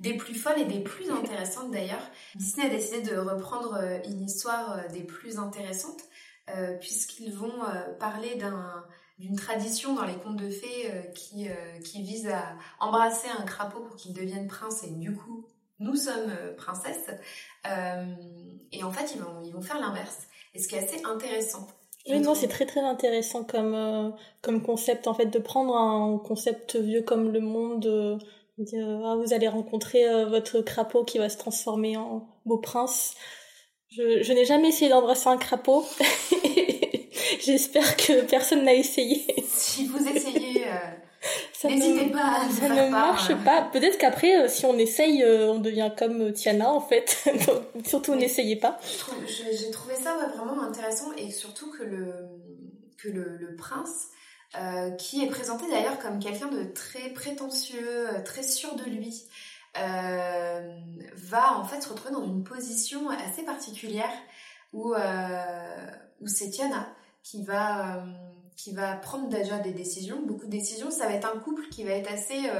des plus folles et des plus intéressantes d'ailleurs. Disney a décidé de reprendre euh, une histoire euh, des plus intéressantes euh, puisqu'ils vont parler d'un d'une tradition dans les contes de fées qui, qui vise à embrasser un crapaud pour qu'il devienne prince et du coup nous sommes princesses. Et en fait ils vont, ils vont faire l'inverse et ce qui est assez intéressant oui, non, c'est très très intéressant comme, comme concept en fait de prendre un concept vieux comme le monde ah, vous allez rencontrer euh, votre crapaud qui va se transformer en beau prince. Je, je n'ai jamais essayé d'embrasser un crapaud. J'espère que personne n'a essayé. Si vous essayez, euh, n'hésitez pas à Ça ne marche pas. Peut-être qu'après, si on essaye, euh, on devient comme Tiana en fait. Donc, surtout, n'essayez pas. J'ai trouvé ça vraiment intéressant et surtout que le, que le, le prince euh, qui est présenté d'ailleurs comme quelqu'un de très prétentieux, euh, très sûr de lui, euh, va en fait se retrouver dans une position assez particulière où, où c'est Tiana qui va, qui va prendre déjà des décisions, beaucoup de décisions. Ça va être un couple qui va être assez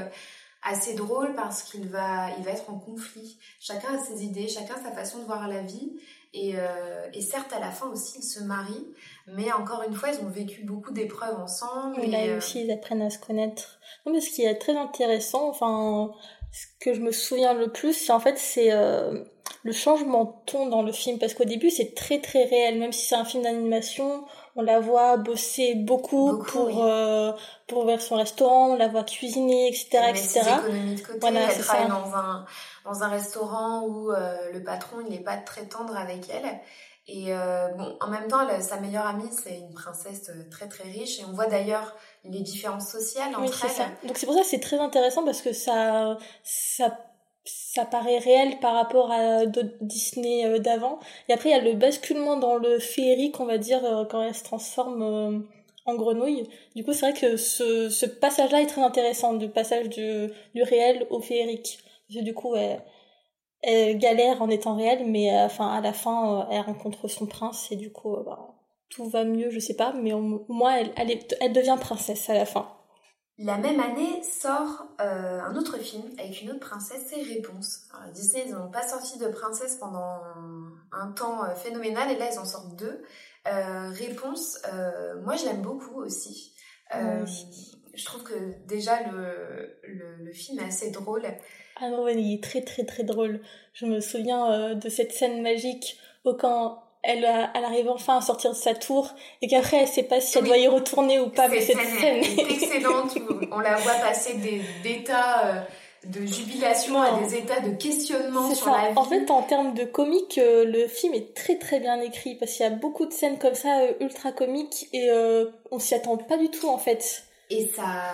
assez drôle parce qu'il va, il va être en conflit. Chacun a ses idées, chacun sa façon de voir la vie. Et, euh, et certes, à la fin aussi, ils se marient, mais encore une fois, ils ont vécu beaucoup d'épreuves ensemble. Oui, là aussi, ils apprennent à se connaître. Non, mais ce qui est très intéressant, enfin, ce que je me souviens le plus, c'est en fait, c'est euh, le changement de ton dans le film, parce qu'au début, c'est très très réel, même si c'est un film d'animation, on la voit bosser beaucoup, pour euh, pour ouvrir son restaurant, on la voit cuisiner, etc., etc. économies de côté, voilà, elle travaille dans un dans un restaurant où euh, le patron il n'est pas très tendre avec elle. Et euh, bon, en même temps, sa meilleure amie, c'est une princesse très très riche. Et on voit d'ailleurs les différences sociales entre oui, elles. Ça. Donc c'est pour ça que c'est très intéressant parce que ça, ça ça paraît réel par rapport à d'autres Disney euh, d'avant. Et après, il y a le basculement dans le féerique, on va dire, euh, quand elle se transforme euh, en grenouille. Du coup, c'est vrai que ce, passage-là est très intéressant, du passage du, réel au féerique. Parce du coup, elle, galère en étant réelle, mais enfin, à la fin, elle rencontre son prince et du coup, bah, tout va mieux, je sais pas, mais au moins, elle devient princesse à la fin. La même année sort euh, un autre film avec une autre princesse, c'est Réponse. Alors, Disney, ils n'ont pas sorti de princesse pendant un temps euh, phénoménal et là, ils en sortent deux. Euh, Réponse, moi je l'aime beaucoup aussi. je trouve que déjà le, le, film est assez drôle. Ah non, il est très très très drôle. Je me souviens de cette scène magique au camp elle, elle arrive enfin à sortir de sa tour et qu'après elle sait pas si elle doit y retourner ou pas mais cette scène est excellente on la voit passer d'états euh, de jubilation à des états de questionnement sur la vie. En fait, en termes de comique, euh, le film est très très bien écrit parce qu'il y a beaucoup de scènes comme ça euh, ultra comiques et on s'y attend pas du tout en fait. Et ça,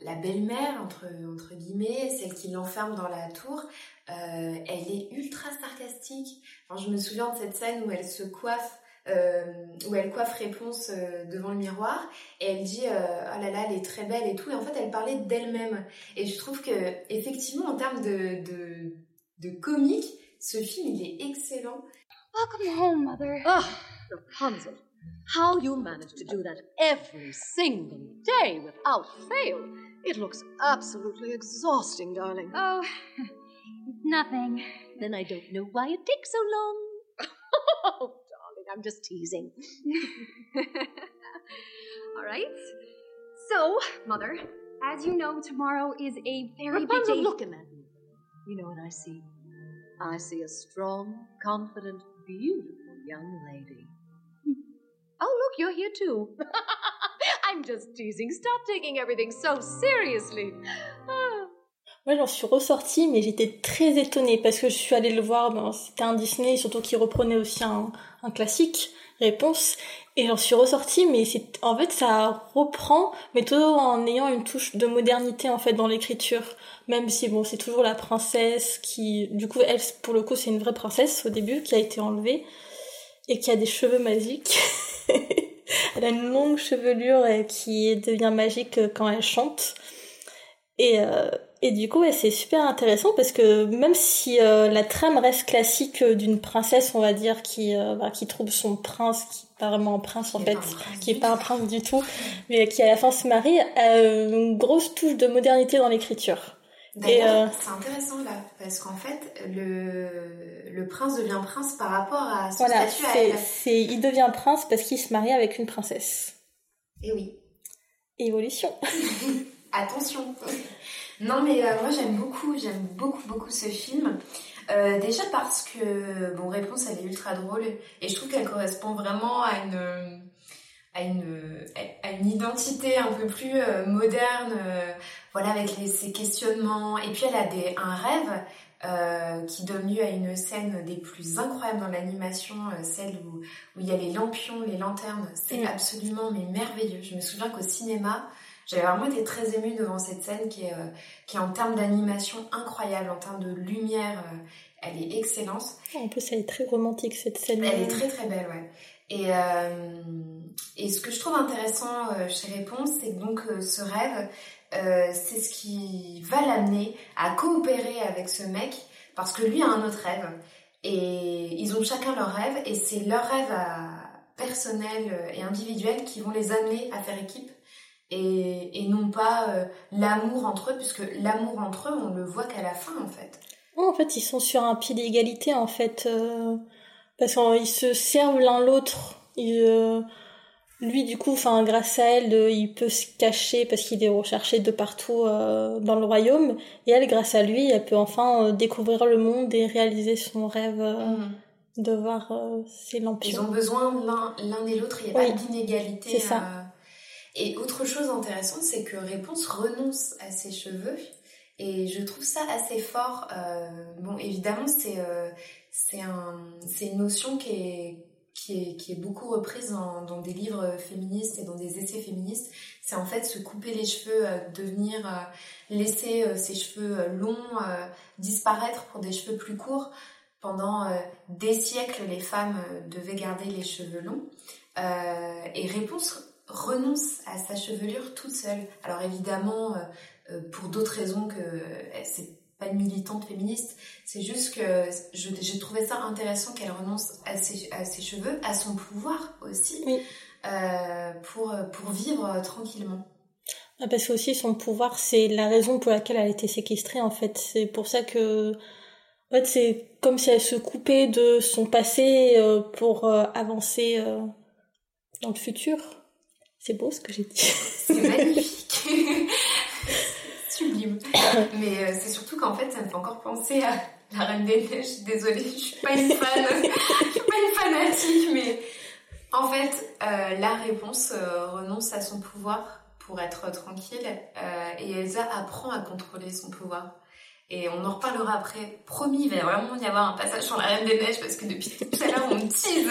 la belle-mère entre entre guillemets, celle qui l'enferme dans la tour, euh, elle est ultra sarcastique. je me souviens de cette scène où elle se coiffe, euh, où elle coiffe réponse euh, devant le miroir et elle dit oh là là elle est très belle et tout et en fait elle parlait d'elle-même et je trouve que effectivement en termes de, de, de comique ce film il est excellent. Welcome home, mother. Oh, Rapunzel, how you manage to do that every single day without fail. It looks absolutely exhausting, darling. Oh, Nothing. Then I don't know why it takes so long. oh, darling, I'm just teasing. All right. So, Mother, as you know, tomorrow is a very Rapunzel, big day. look at me. You know what I see? I see a strong, confident, beautiful young lady. Oh, look, you're here too. I'm just teasing. Stop taking everything so seriously. Moi, j'en suis ressortie, mais j'étais très étonnée parce que je suis allée le voir. Ben, c'était un Disney, surtout qui reprenait aussi un, classique, Réponse. Et j'en suis ressortie, mais en fait ça reprend, mais tout en ayant une touche de modernité en fait dans l'écriture. Même si bon, c'est toujours la princesse qui, du coup, elle pour le coup, c'est une vraie princesse au début qui a été enlevée et qui a des cheveux magiques. elle a une longue chevelure qui devient magique quand elle chante. Et euh, et du coup, c'est super intéressant parce que même si euh, la trame reste classique d'une princesse, on va dire, qui, euh, bah, qui trouve son prince, qui n'est pas vraiment un prince en fait, qui est pas un prince du tout, mais qui à la fin se marie, une grosse touche de modernité dans l'écriture. D'ailleurs, c'est intéressant là, parce qu'en fait, le, le prince devient prince par rapport à son voilà, statut C'est, il devient prince parce qu'il se marie avec une princesse. Et oui. Évolution. Attention. Non, mais euh, moi j'aime beaucoup, j'aime beaucoup, beaucoup ce film. Euh, déjà parce que, bon, Réponse, elle est ultra drôle et je trouve qu'elle correspond vraiment à une, à une, à une identité un peu plus euh, moderne, voilà, avec les, ses questionnements. Et puis elle a des, un rêve qui donne lieu à une scène des plus incroyables dans l'animation, celle où, où il y a les lampions, les lanternes. C'est mm. absolument mais merveilleux. Je me souviens qu'au cinéma, j'avais vraiment été très émue devant cette scène qui est, euh, qui est en termes d'animation incroyable, en termes de lumière, euh, elle est excellente. En plus, elle est très romantique cette scène. Elle est très très belle, ouais. Et, euh, et ce que je trouve intéressant chez Réponse, c'est que donc ce rêve, c'est ce qui va l'amener à coopérer avec ce mec, parce que lui a un autre rêve. Et ils ont chacun leur rêve, et c'est leur rêve à, personnelles et individuelles qui vont les amener à faire équipe et, non pas euh, l'amour entre eux, puisque l'amour entre eux, on le voit qu'à la fin en fait. Non, en fait, ils sont sur un pied d'égalité en fait, euh, parce qu'ils se servent l'un l'autre. Euh, lui, du coup, enfin, grâce à elle, il peut se cacher parce qu'il est recherché de partout dans le royaume. Et elle, grâce à lui, elle peut enfin découvrir le monde et réaliser son rêve mhm. de voir ses lampions. Ils ont besoin l'un et l'autre. Il n'y a pas d'inégalité. C'est ça. Et autre chose intéressante, c'est que Réponse renonce à ses cheveux. Et je trouve ça assez fort. Euh, bon, évidemment, c'est euh, c'est un, une notion qui est, qui est, qui est beaucoup reprise dans, dans, des livres féministes et dans des essais féministes. C'est en fait se couper les cheveux, euh, devenir, euh, laisser euh, ses cheveux longs disparaître pour des cheveux plus courts. Pendant des siècles, les femmes devaient garder les cheveux longs. et Réponse renonce à sa chevelure toute seule. Alors évidemment, pour d'autres raisons que c'est pas une militante féministe, c'est juste que j'ai trouvé ça intéressant qu'elle renonce à ses, à ses, cheveux, à son pouvoir aussi, pour, pour vivre tranquillement. Ah, parce que aussi son pouvoir, c'est la raison pour laquelle elle a été séquestrée en fait. C'est pour ça que en fait, c'est comme si elle se coupait de son passé pour avancer dans le futur. C'est beau ce que j'ai dit. C'est magnifique. Mais euh, c'est surtout qu'en fait, ça me fait encore penser à la Reine des Neiges. Désolée, je suis pas une fan. je suis pas une fanatique, mais en fait, euh, la réponse euh, renonce à son pouvoir pour être tranquille et Elsa apprend à contrôler son pouvoir. Et on en reparlera après. Promis, il va vraiment y avoir un passage sur la Reine des Neiges parce que depuis tout à l'heure, on tease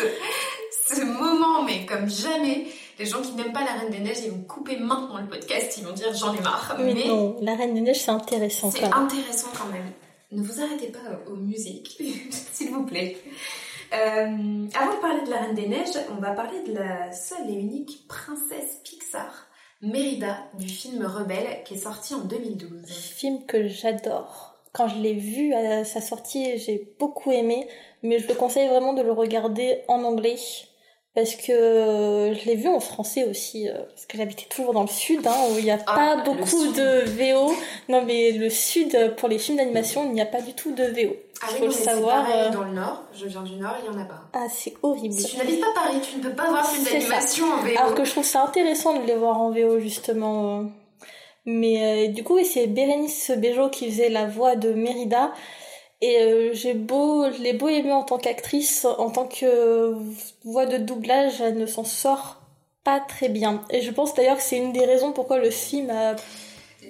ce moment, mais comme jamais. Les gens qui n'aiment pas la Reine des Neiges, ils vont couper maintenant le podcast, ils vont dire j'en ai marre. Mais, non, la Reine des Neiges, c'est intéressant. C'est intéressant quand même. Ne vous arrêtez pas aux musiques, s'il vous plaît. Euh, avant de parler de la Reine des Neiges, on va parler de la seule et unique princesse Pixar, Mérida, du film Rebelle, qui est sorti en 2012. Film que j'adore. Quand je l'ai vu à sa sortie, j'ai beaucoup aimé, mais je le conseille vraiment de le regarder en anglais parce que euh, je l'ai vu en français aussi, euh, parce que j'habitais toujours dans le sud, hein, où il n'y a ah, pas beaucoup de VO. Non, mais le sud, pour les films d'animation, il n'y a pas du tout de VO. Ah oui, faut le savoir. Pareil, euh, dans le nord, je viens du nord, il n'y en a pas. Ah, c'est horrible. Si tu n'habites pas Paris, tu ne peux pas voir film d'animation en VO. Alors que je trouve ça intéressant de les voir en VO, justement. Mais du coup, c'est Bérénice Bejo qui faisait la voix de Mérida. Et euh, j'ai beau, je l'ai beau aimé en tant qu'actrice, en tant que voix de doublage, elle ne s'en sort pas très bien. Et je pense d'ailleurs que c'est une des raisons pourquoi le film a...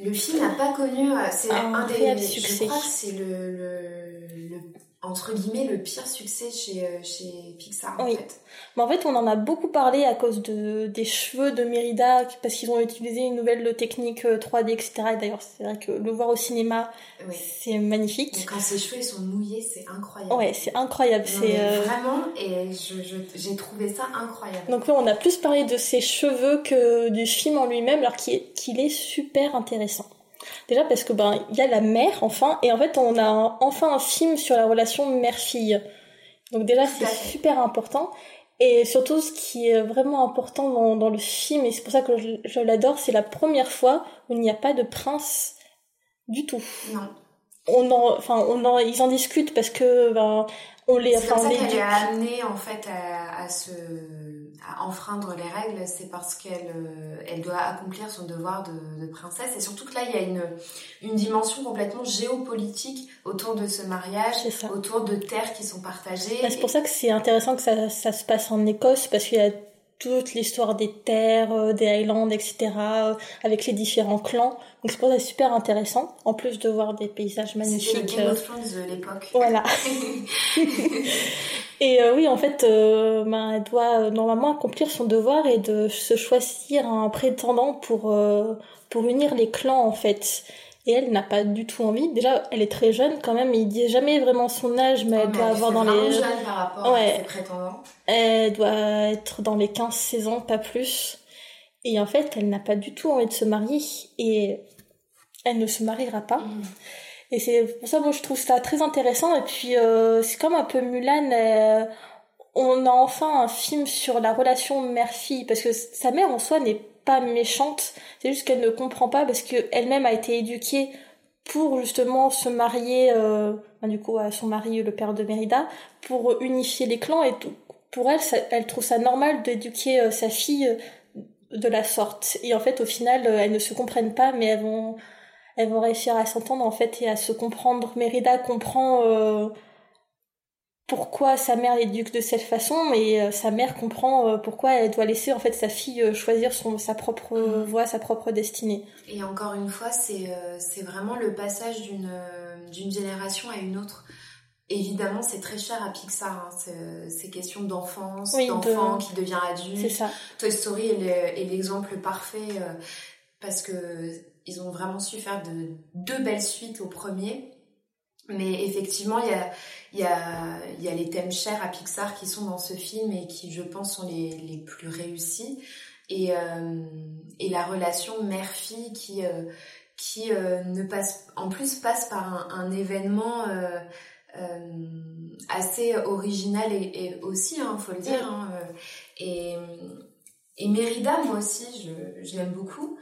Le film n'a pas connu, euh, c'est un, un, des, succès. Je crois que c'est le, le, entre guillemets le pire succès chez, euh, chez Pixar en fait. Mais en fait, on en a beaucoup parlé à cause de, des cheveux de Mérida, parce qu'ils ont utilisé une nouvelle technique 3D, euh, etc. Et d'ailleurs, c'est vrai que le voir au cinéma, c'est magnifique. Mais quand ses cheveux sont mouillés, c'est incroyable. Ouais, c'est incroyable. C'est euh, Vraiment, et j'ai trouvé ça incroyable. Donc là, on a plus parlé de ses cheveux que du film en lui-même, alors qu'il est, qu'il est super intéressant. Déjà parce que ben il y a la mère enfin et en fait on a enfin un film sur la relation mère-fille. Donc déjà c'est super important et surtout ce qui est vraiment important dans, dans le film et c'est pour ça que je, l'adore, c'est la première fois où il n'y a pas de prince du tout. Non. On en, enfin on en, ils en discutent parce que ben on les, enfin, on les amené en fait à, à se à enfreindre les règles, c'est parce qu'elle euh, elle doit accomplir son devoir de, de, princesse. Et surtout que là, il y a une, une dimension complètement géopolitique autour de ce mariage, autour de terres qui sont partagées. Bah, c'est pour ça que c'est intéressant que ça, ça se passe en Écosse, parce qu'il y a toute l'histoire des terres, euh, des Highlands, etc., euh, avec les différents clans. Donc c'est pour ça super intéressant, en plus de voir des paysages magnifiques. C'est Game of Thrones de l'époque. Voilà. et euh, oui, en fait, ben, elle doit normalement accomplir son devoir et de se choisir un prétendant pour pour unir les clans en fait. Et elle n'a pas du tout envie. Déjà, elle est très jeune quand même. Il dit jamais vraiment son âge, mais elle doit avoir dans les. jeune par rapport ouais. à ses prétendants. Elle doit être dans les 15-16 ans, pas plus. Et en fait, elle n'a pas du tout envie de se marier. Et elle ne se mariera pas. Mm. Et c'est pour ça, moi, je trouve ça très intéressant. Et puis, euh, c'est comme un peu Mulan. on a enfin un film sur la relation mère-fille parce que sa mère en soi n'est pas méchante, c'est juste qu'elle ne comprend pas parce qu'elle-même a été éduquée pour justement se marier, euh, du coup à son mari, le père de Mérida, pour unifier les clans et tout. Pour elle, elle trouve ça normal d'éduquer euh, sa fille euh, de la sorte. Et en fait, au final, elles ne se comprennent pas, mais elles vont, elles vont réussir à s'entendre en fait et à se comprendre. Mérida comprend pourquoi sa mère l'éduque de cette façon et euh, sa mère comprend euh, pourquoi elle doit laisser en fait sa fille euh, choisir son sa propre mhm. voie, sa propre destinée. Et encore une fois, c'est vraiment le passage d'une génération à une autre. Évidemment, c'est très cher à Pixar, hein, ces questions d'enfance, d'enfant qui devient adulte. Ça. Toy Story est l'exemple parfait parce que ils ont vraiment su faire de deux belles suites au premier mais effectivement, il y a, y, a, y a les thèmes chers à Pixar qui sont dans ce film et qui, je pense, sont les, les plus réussis. Et, euh, et la relation mère-fille qui, euh, qui euh, ne passe, en plus passe par un, événement assez original et, aussi, il hein, faut le dire. Hein, et, et Mérida, moi aussi, je l'aime beaucoup.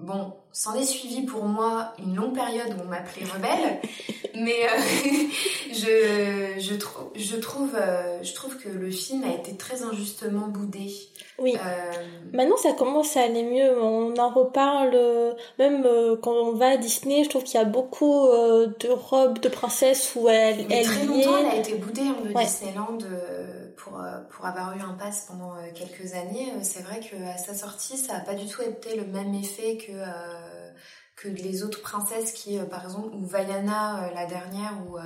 Bon, s'en est suivi pour moi une longue période où on m'appelait rebelle, mais euh, je, je, je, trouve, euh, je trouve que le film a été très injustement boudé. Oui. Euh, Maintenant, ça commence à aller mieux. On en reparle. Même quand on va à Disney, je trouve qu'il y a beaucoup de robes de princesse où elle, elle très longtemps, elle a été boudée hein, de Disneyland pour, euh, pour avoir eu un pass pendant euh, quelques années, euh, c'est vrai qu'à sa sortie, ça n'a pas du tout été le même effet que, que les autres princesses qui, par exemple, ou Vaiana, la dernière, où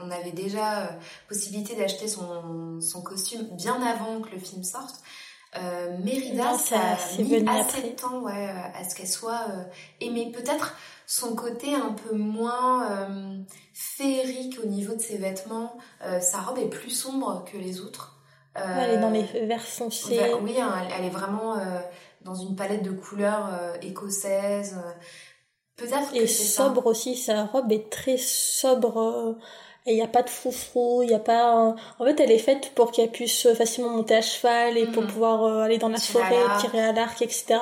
on avait déjà possibilité d'acheter son, son costume bien avant que le film sorte. Euh, Mérida, ça, a mis assez de temps ouais, à ce qu'elle soit aimée. Peut-être son côté un peu moins féerique au niveau de ses vêtements. sa robe est plus sombre que les autres elle est dans les verts foncés. oui, hein, elle, est vraiment euh, dans une palette de couleurs euh, écossaises. Peut-être Et sobre aussi, sa robe est très sobre. Et il n'y a pas de froufrou, il n'y a pas... En fait, elle est faite pour qu'elle puisse facilement monter à cheval et pour mhm. pouvoir euh, aller dans la forêt, tirer à l'arc, etc.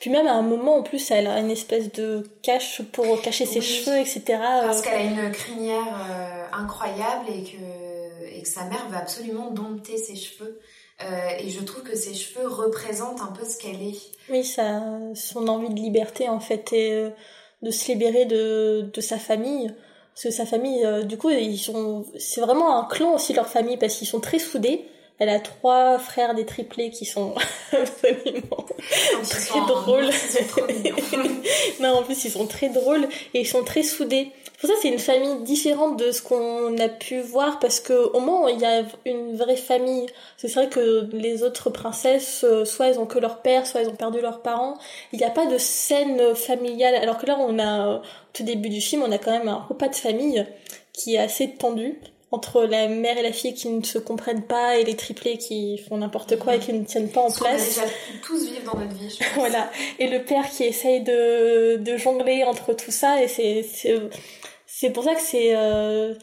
Puis même à un moment, en plus, elle a une espèce de cache pour cacher ses cheveux, etc. Parce qu'elle a une crinière incroyable et que et que sa mère veut absolument dompter ses cheveux. Euh, et je trouve que ses cheveux représentent un peu ce qu'elle est. Oui, ça, son envie de liberté en fait et euh, de se libérer de, de sa famille. Parce que sa famille, euh, du coup, ils sont, c'est vraiment un clan aussi leur famille parce qu'ils sont très soudés. Elle a trois frères des triplés qui sont absolument très drôles. non, en plus ils sont très drôles et ils sont très soudés. Pour ça, c'est une famille différente de ce qu'on a pu voir parce que au moins il y a une vraie famille. C'est vrai que les autres princesses, euh, soit elles ont que leur père, soit elles ont perdu leurs parents. Il n'y a pas de scène familiale. Alors que là, on a, au tout début du film, on a quand même un repas de famille qui est assez tendu entre la mère et la fille qui ne se comprennent pas et les triplés qui font n'importe quoi et qui ne tiennent pas en place. On déjà tous vivre dans notre vie. Je pense. voilà. Et le père qui essaye de, de jongler entre tout ça et c'est c'est pour ça que c'est euh,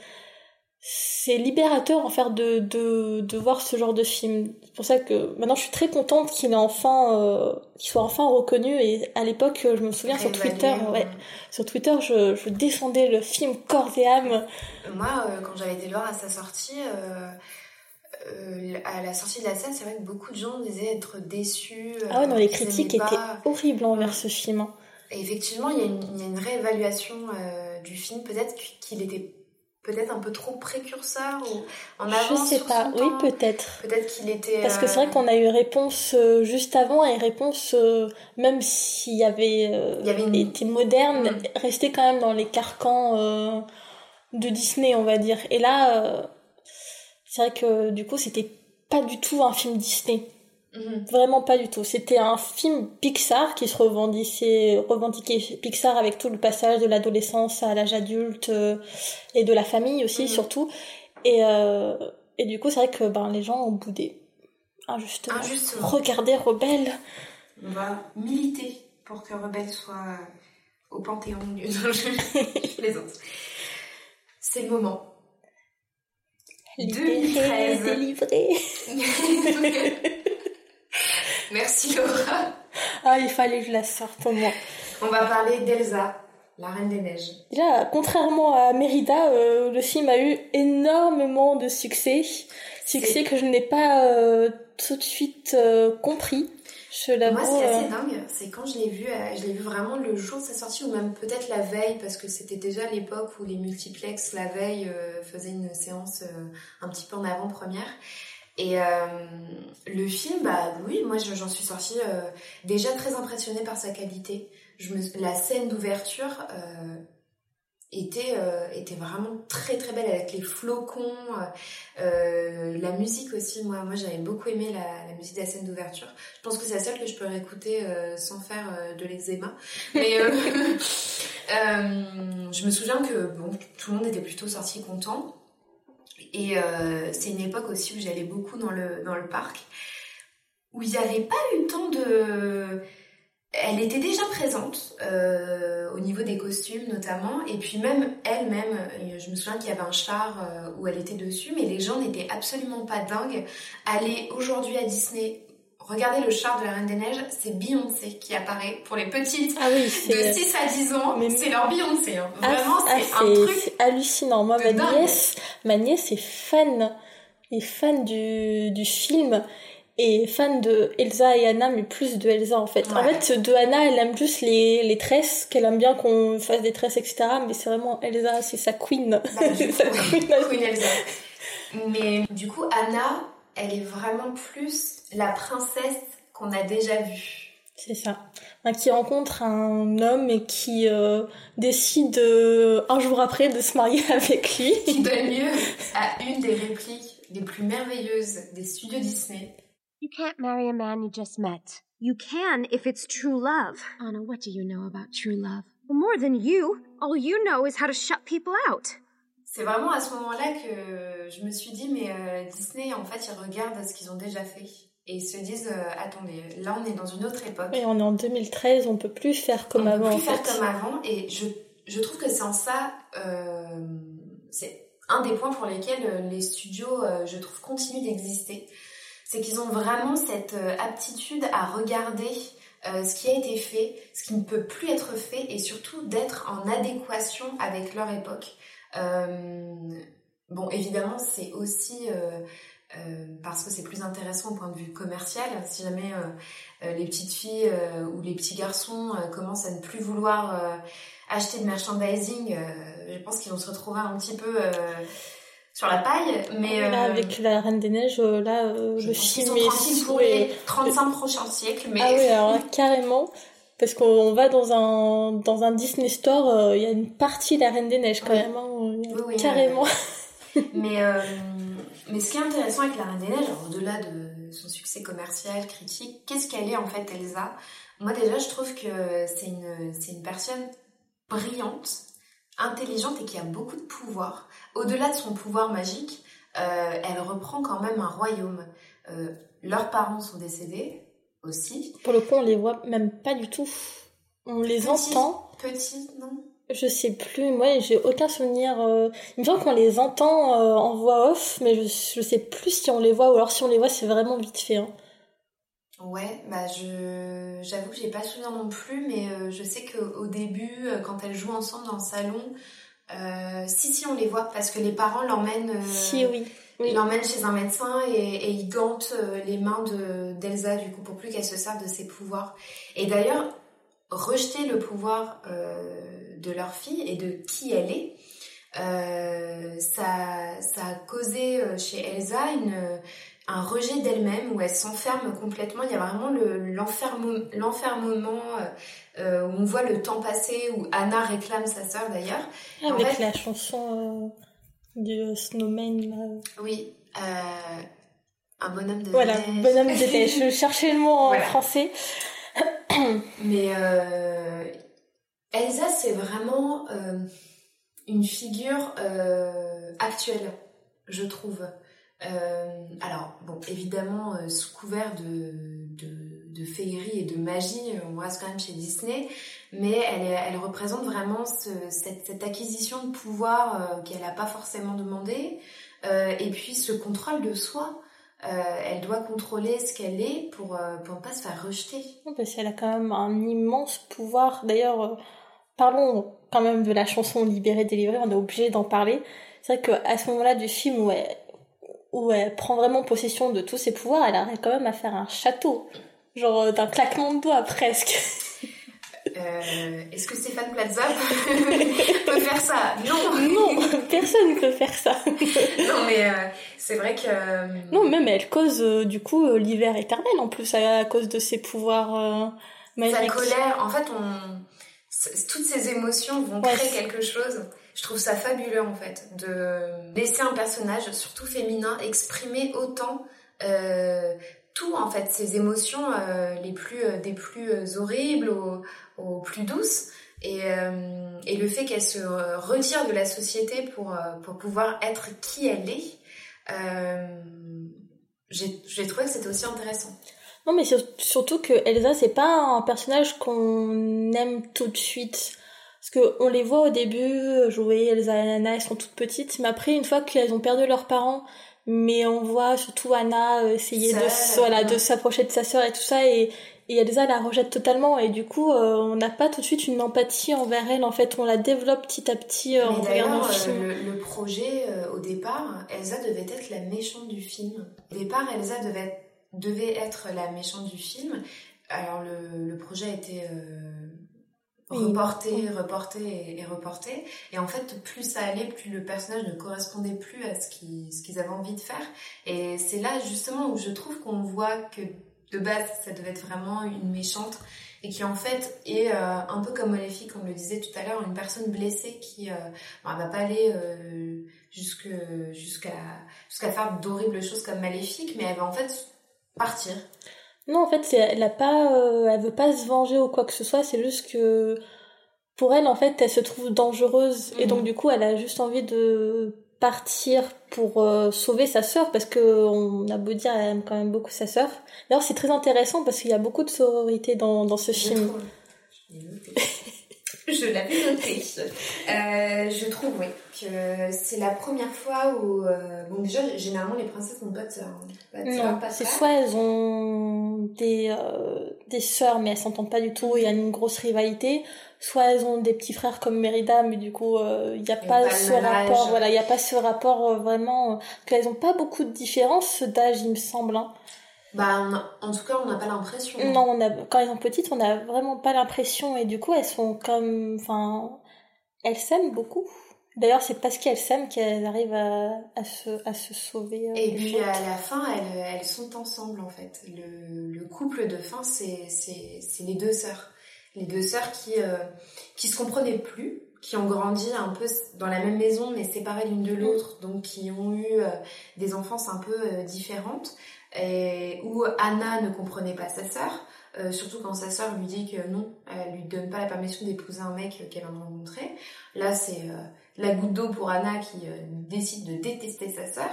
c'est libérateur en fait de, de, de voir ce genre de film. C'est pour ça que maintenant je suis très contente qu'il ait enfin euh, qu'il soit enfin reconnu et à l'époque je me souviens sur Twitter ouais, sur Twitter je, je défendais le film corps et âme. Moi euh, quand j'avais été voir à sa sortie euh, à la sortie de la scène, c'est vrai que beaucoup de gens disaient être déçus. ah ouais, non, les critiques étaient horribles envers ce film. Hein. Et effectivement, y, il y a une réévaluation du film. Peut-être qu'il était peut-être un peu trop précurseur ou en avance Je sais pas, oui peut-être. Peut-être qu'il était. Parce que c'est vrai euh, qu'on a eu réponse euh, juste avant et réponse euh, même s'il y avait, il y avait une... été moderne, mm. restait quand même dans les carcans de Disney, on va dire. Et là, c'est vrai que du coup c'était pas du tout un film Disney. Mhm. Vraiment pas du tout. C'était un film Pixar qui se revendiquait, revendiquait Pixar avec tout le passage de l'adolescence à l'âge adulte euh, et de la famille aussi mhm. surtout. Et, euh, et du coup, c'est vrai que ben, les gens ont boudé. Injustement. Injustement. Regardez Rebelle. On va militer pour que Rebelle soit au Panthéon. autres. C'est le moment. 2013. délivré. Merci Laura. Ah, il fallait que je la sorte au moins. On va parler d'Elsa, la Reine des Neiges. Déjà, contrairement à Mérida, euh, le film a eu énormément de succès. Succès que je n'ai pas euh, tout de suite euh, compris. Je. Moi, ce qui est assez dingue, c'est quand je l'ai vu, je l'ai vu vraiment le jour de sa sortie, ou même peut-être la veille, parce que c'était déjà l'époque où les multiplex, la veille, faisaient une séance un petit peu en avant-première. Et euh, le film, bah oui, moi je- j'en suis sortie euh, déjà très impressionnée par sa qualité. Je me, la scène d'ouverture euh, était, euh, était vraiment très très belle avec les flocons, euh, la musique aussi. Moi, moi j'avais beaucoup aimé la, la musique de la scène d'ouverture. Je pense que c'est la seule que je peux réécouter euh, sans faire de l'eczéma. Mais je me souviens que bon, tout le monde était plutôt sorti content. Et euh, c'est une époque aussi où j'allais beaucoup dans le, parc, où il n'y avait pas eu temps de... Elle était déjà présente euh, au niveau des costumes notamment, et puis même elle-même, euh, je me souviens qu'il y avait un char où elle était dessus, mais les gens n'étaient absolument pas dingues. Aller aujourd'hui à Disney, regarder le char de la Reine des Neiges, c'est Beyoncé qui apparaît pour les petites Ah oui, de c'est. 6 à 10 ans, Mais- c'est leur Beyoncé. hein. Ah, Vraiment, ah, c'est un truc hallucinant. Moi, ma dingue. nièce, ma nièce est fan, est fan du, du film et fan de Elsa et Anna, mais plus de Elsa en fait. En fait, de Anna, elle aime juste les, les tresses, qu'elle aime bien qu'on fasse des tresses, etc. Mais c'est vraiment Elsa, c'est sa queen. Bah, Sa queen. Queen Elsa. Mais du coup, Anna, elle est vraiment plus la princesse qu'on a déjà vue. C'est ça. Qui rencontre un homme et qui euh, décide euh, un jour après de se marier avec lui. Qui donne lieu à une des répliques les plus merveilleuses des studios Disney. You can't marry a man you just met. You can if it's true love. Anna, what do you know about true love? More than you. All you know is how to shut people out. C'est vraiment à ce moment-là que je me suis dit, mais euh, Disney, en fait, ils regardent ce qu'ils ont déjà fait. Et ils se disent, euh, attendez, là, on est dans une autre époque. Et on est en 2013, on peut plus faire comme on avant peut en plus faire fait. comme avant et je, je trouve que c'est en ça euh, c'est un des points pour lesquels les studios je trouve continuent d'exister c'est qu'ils ont vraiment cette aptitude à regarder euh, ce qui a été fait ce qui ne peut plus être fait et surtout d'être en adéquation avec leur époque bon évidemment c'est aussi euh, euh, parce que c'est plus intéressant au point de vue commercial. Si jamais euh, euh, les petites filles euh, ou les petits garçons euh, commencent à ne plus vouloir euh, acheter de merchandising, euh, je pense qu'ils vont se retrouver un petit peu euh, sur la paille. Mais Là, euh, avec la Reine des Neiges, euh, là, euh, je le film sont est pour les 35 prochains siècles. Mais Ah oui, alors là, carrément. Parce qu'on va dans un, dans un Disney Store, euh, il y a une partie de la Reine des Neiges quand Oui. même. hein, euh, Oui, oui, carrément. Mais, euh, mais ce qui est intéressant avec La Reine des Neiges, au-delà de son succès commercial, critique, qu'est-ce qu'elle est en fait Elsa? Moi déjà je trouve que c'est une, c'est une personne brillante, intelligente et qui a beaucoup de pouvoir. Au-delà de son pouvoir magique, euh, elle reprend quand même un royaume. Leurs parents sont décédés aussi. Pour le coup, on les voit même pas du tout. On les Petit. entend. Petit, non Je sais plus. Moi, j'ai aucun souvenir. euh, Il me semble qu'on les entend euh, en voix off, mais je, je sais plus si on les voit ou alors si on les voit, c'est vraiment vite fait. hein. Ouais, bah je j'avoue que j'ai pas souvenir non plus, mais euh, je sais qu'au début, quand elles jouent ensemble dans le salon, euh, si si on les voit parce que les parents l'emmènent Si, oui. Oui. ils l'emmènent chez un médecin et, et ils gantent euh, les mains de d'Elsa du coup pour plus qu'elle se serve de ses pouvoirs. Et d'ailleurs, rejeter le pouvoir euh, de leur fille et de qui elle est, euh, ça, ça a causé chez Elsa une, un rejet d'elle-même où elle s'enferme complètement. Il y a vraiment le- l'enfermement euh, euh, où on voit le temps passer, où Anna réclame sa sœur d'ailleurs. En Avec fait- la chanson du Snowman. là. Oui, euh, un bonhomme de Voilà, neige. bonhomme de neige. Je cherchais le mot en français. Mais euh, Elsa, c'est vraiment euh, une figure actuelle, je trouve. Alors, bon, évidemment, sous couvert de, de, de féerie et de magie, on reste quand même chez Disney, mais elle, représente vraiment ce- cette, acquisition de pouvoir euh, qu'elle n'a pas forcément demandé, euh, et puis ce contrôle de soi. Euh, elle doit contrôler ce qu'elle est pour, ne pas se faire rejeter. Parce qu'elle a quand même un immense pouvoir. D'ailleurs, parlons quand même de la chanson Libérée, délivrée, on est obligé d'en parler. C'est vrai qu'à ce moment-là du film où elle, où elle prend vraiment possession de tous ses pouvoirs, elle arrive quand même à faire un château. Genre d'un claquement de doigts presque. Euh, Est-ce que Stéphane Plaza peut faire ça? Non non, personne ne peut faire ça. Non, mais euh, c'est vrai que... euh, Non, même elle cause euh, du coup euh, l'hiver éternel en plus à, cause de ses pouvoirs euh, Sa magiques. colère, en fait, on... toutes ces émotions vont Ouais. créer quelque chose. Je trouve ça fabuleux, en fait, de laisser un personnage, surtout féminin, exprimer autant euh, tout, en fait, ses émotions euh, les plus, euh, des plus euh, horribles aux, plus douces. Et, et le fait qu'elle se retire de la société pour, pour pouvoir être qui elle est, j'ai trouvé que c'était aussi intéressant. Non, mais sur- surtout que Elsa, c'est pas un personnage qu'on aime tout de suite. Parce que on les voit au début jouer, Elsa et Anna, elles sont toutes petites, mais après, une fois qu'elles ont perdu leurs parents, mais on voit surtout Anna euh, essayer de, voilà, de s'approcher de sa sœur et tout ça, et, et Elsa la rejette totalement, et du coup, euh, on n'a pas tout de suite une empathie envers elle, en fait, on la développe petit à petit euh, en regardant le euh, film. le, le projet, euh, au départ, Elsa devait être la méchante du film. Au départ, Elsa devait, devait être la méchante du film. Alors, le, le projet a été euh. Reporté, reporté et, et reporté. Et en fait, plus ça allait, plus le personnage ne correspondait plus à ce qu'ils ce qu'ils avaient envie de faire. Et c'est là, justement, où je trouve qu'on voit que de base, ça devait être vraiment une méchante et qui en fait est euh, un peu comme Maléfique, comme le disait tout à l'heure, une personne blessée qui euh, bon, elle va pas aller euh, jusque jusqu'à jusqu'à faire d'horribles choses comme Maléfique, mais elle va en fait partir. Non, en fait, c'est, elle a pas, euh, elle veut pas se venger ou quoi que ce soit. C'est juste que pour elle, en fait, elle se trouve dangereuse et Mhm. donc du coup, elle a juste envie de partir pour euh, sauver sa sœur parce que on a beau dire, elle aime quand même beaucoup sa sœur. D'ailleurs, c'est très intéressant parce qu'il y a beaucoup de sororité dans dans ce film. Je l'avais noté. Euh, je trouve, oui, que c'est la première fois où... euh, bon, déjà, généralement, les princesses n'ont pas de sœur. hein. Sœur, Non, c'est soit elles ont des euh, des sœurs mais elles s'entendent pas du tout, il y a une grosse rivalité, soit elles ont des petits frères comme Mérida mais du coup euh, il y a pas ce rapport, voilà, il y a pas ce rapport vraiment euh, qu'elles ont pas beaucoup de différence d'âge il me semble. hein. Bah, on a- en tout cas, on n'a pas l'impression. hein. Non, on a quand elles sont petites, on a vraiment pas l'impression et du coup elles sont comme enfin elles s'aiment beaucoup. D'ailleurs, c'est parce qu'elles s'aiment qu'elles arrivent à, à, se, à se sauver. euh, Et puis à la fin, elles, elles sont ensemble en fait. Le, le couple de fin, c'est c'est- c'est les deux sœurs. Les deux sœurs qui, euh, qui se comprenaient plus, qui ont grandi un peu dans la même maison mais séparées l'une de l'autre, donc qui ont eu euh, des enfances un peu euh, différentes. Et où Anna ne comprenait pas sa sœur, euh, surtout quand sa sœur lui dit que non, elle lui donne pas la permission d'épouser un mec qu'elle vient de rencontrer. Là, c'est euh, la goutte d'eau pour Anna qui euh, décide de détester sa sœur.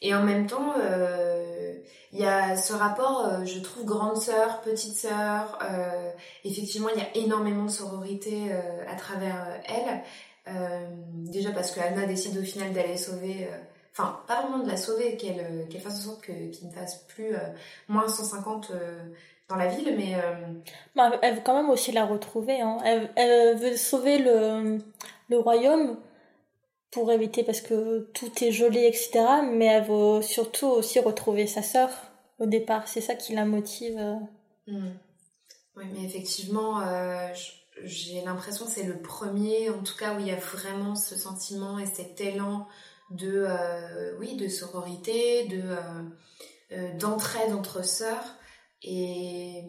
Et en même temps, euh, il y a ce rapport, euh, je trouve, grande sœur, petite sœur. effectivement, il y a énormément de sororité à travers elle. Déjà parce que Anna décide au final d'aller sauver, enfin, pas vraiment de la sauver, qu'elle euh, qu'elle fasse en sorte qu'il ne fasse plus euh, moins 150 euh, dans la ville, mais euh, Bah, elle veut quand même aussi la retrouver. Hein. Elle, elle veut sauver le, le royaume pour éviter parce que tout est gelé, etc. Mais elle veut surtout aussi retrouver sa sœur au départ. C'est ça qui la motive. Hmm. Oui, mais effectivement, j'ai l'impression que c'est le premier, en tout cas, où il y a vraiment ce sentiment et cet élan de, euh, oui, de sororité, de euh, euh, d'entraide entre sœurs, et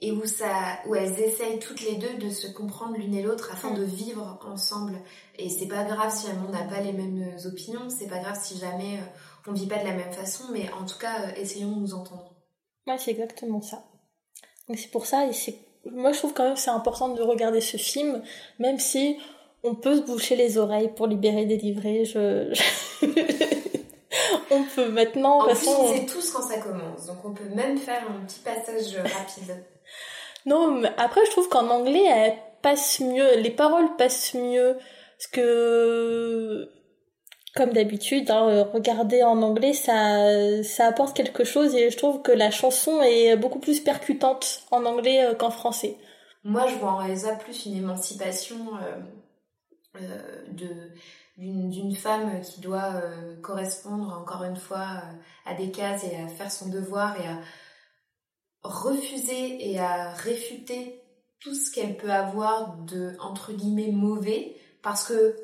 et où ça, où elles essayent toutes les deux de se comprendre l'une et l'autre afin de vivre ensemble. Et c'est pas grave si on n'a pas les mêmes opinions, c'est pas grave si jamais euh, on vit pas de la même façon, mais en tout cas, euh, essayons de nous entendre. Ouais, c'est exactement ça. Donc c'est pour ça, et c'est moi je trouve quand même c'est important de regarder ce film, même si on peut se boucher les oreilles pour libérer, délivrer. Je... on peut maintenant, En plus, on sait tous quand ça commence, donc on peut même faire un petit passage rapide. Non, mais après, je trouve qu'en anglais, elle passe mieux, les paroles passent mieux, parce que comme d'habitude, hein, regarder en anglais, ça, ça apporte quelque chose et je trouve que la chanson est beaucoup plus percutante en anglais euh, qu'en français. Moi, je vois en Elsa plus une émancipation euh, de d'une femme qui doit correspondre encore une fois à des cases et à faire son devoir et à refuser et à réfuter tout ce qu'elle peut avoir de entre guillemets mauvais parce que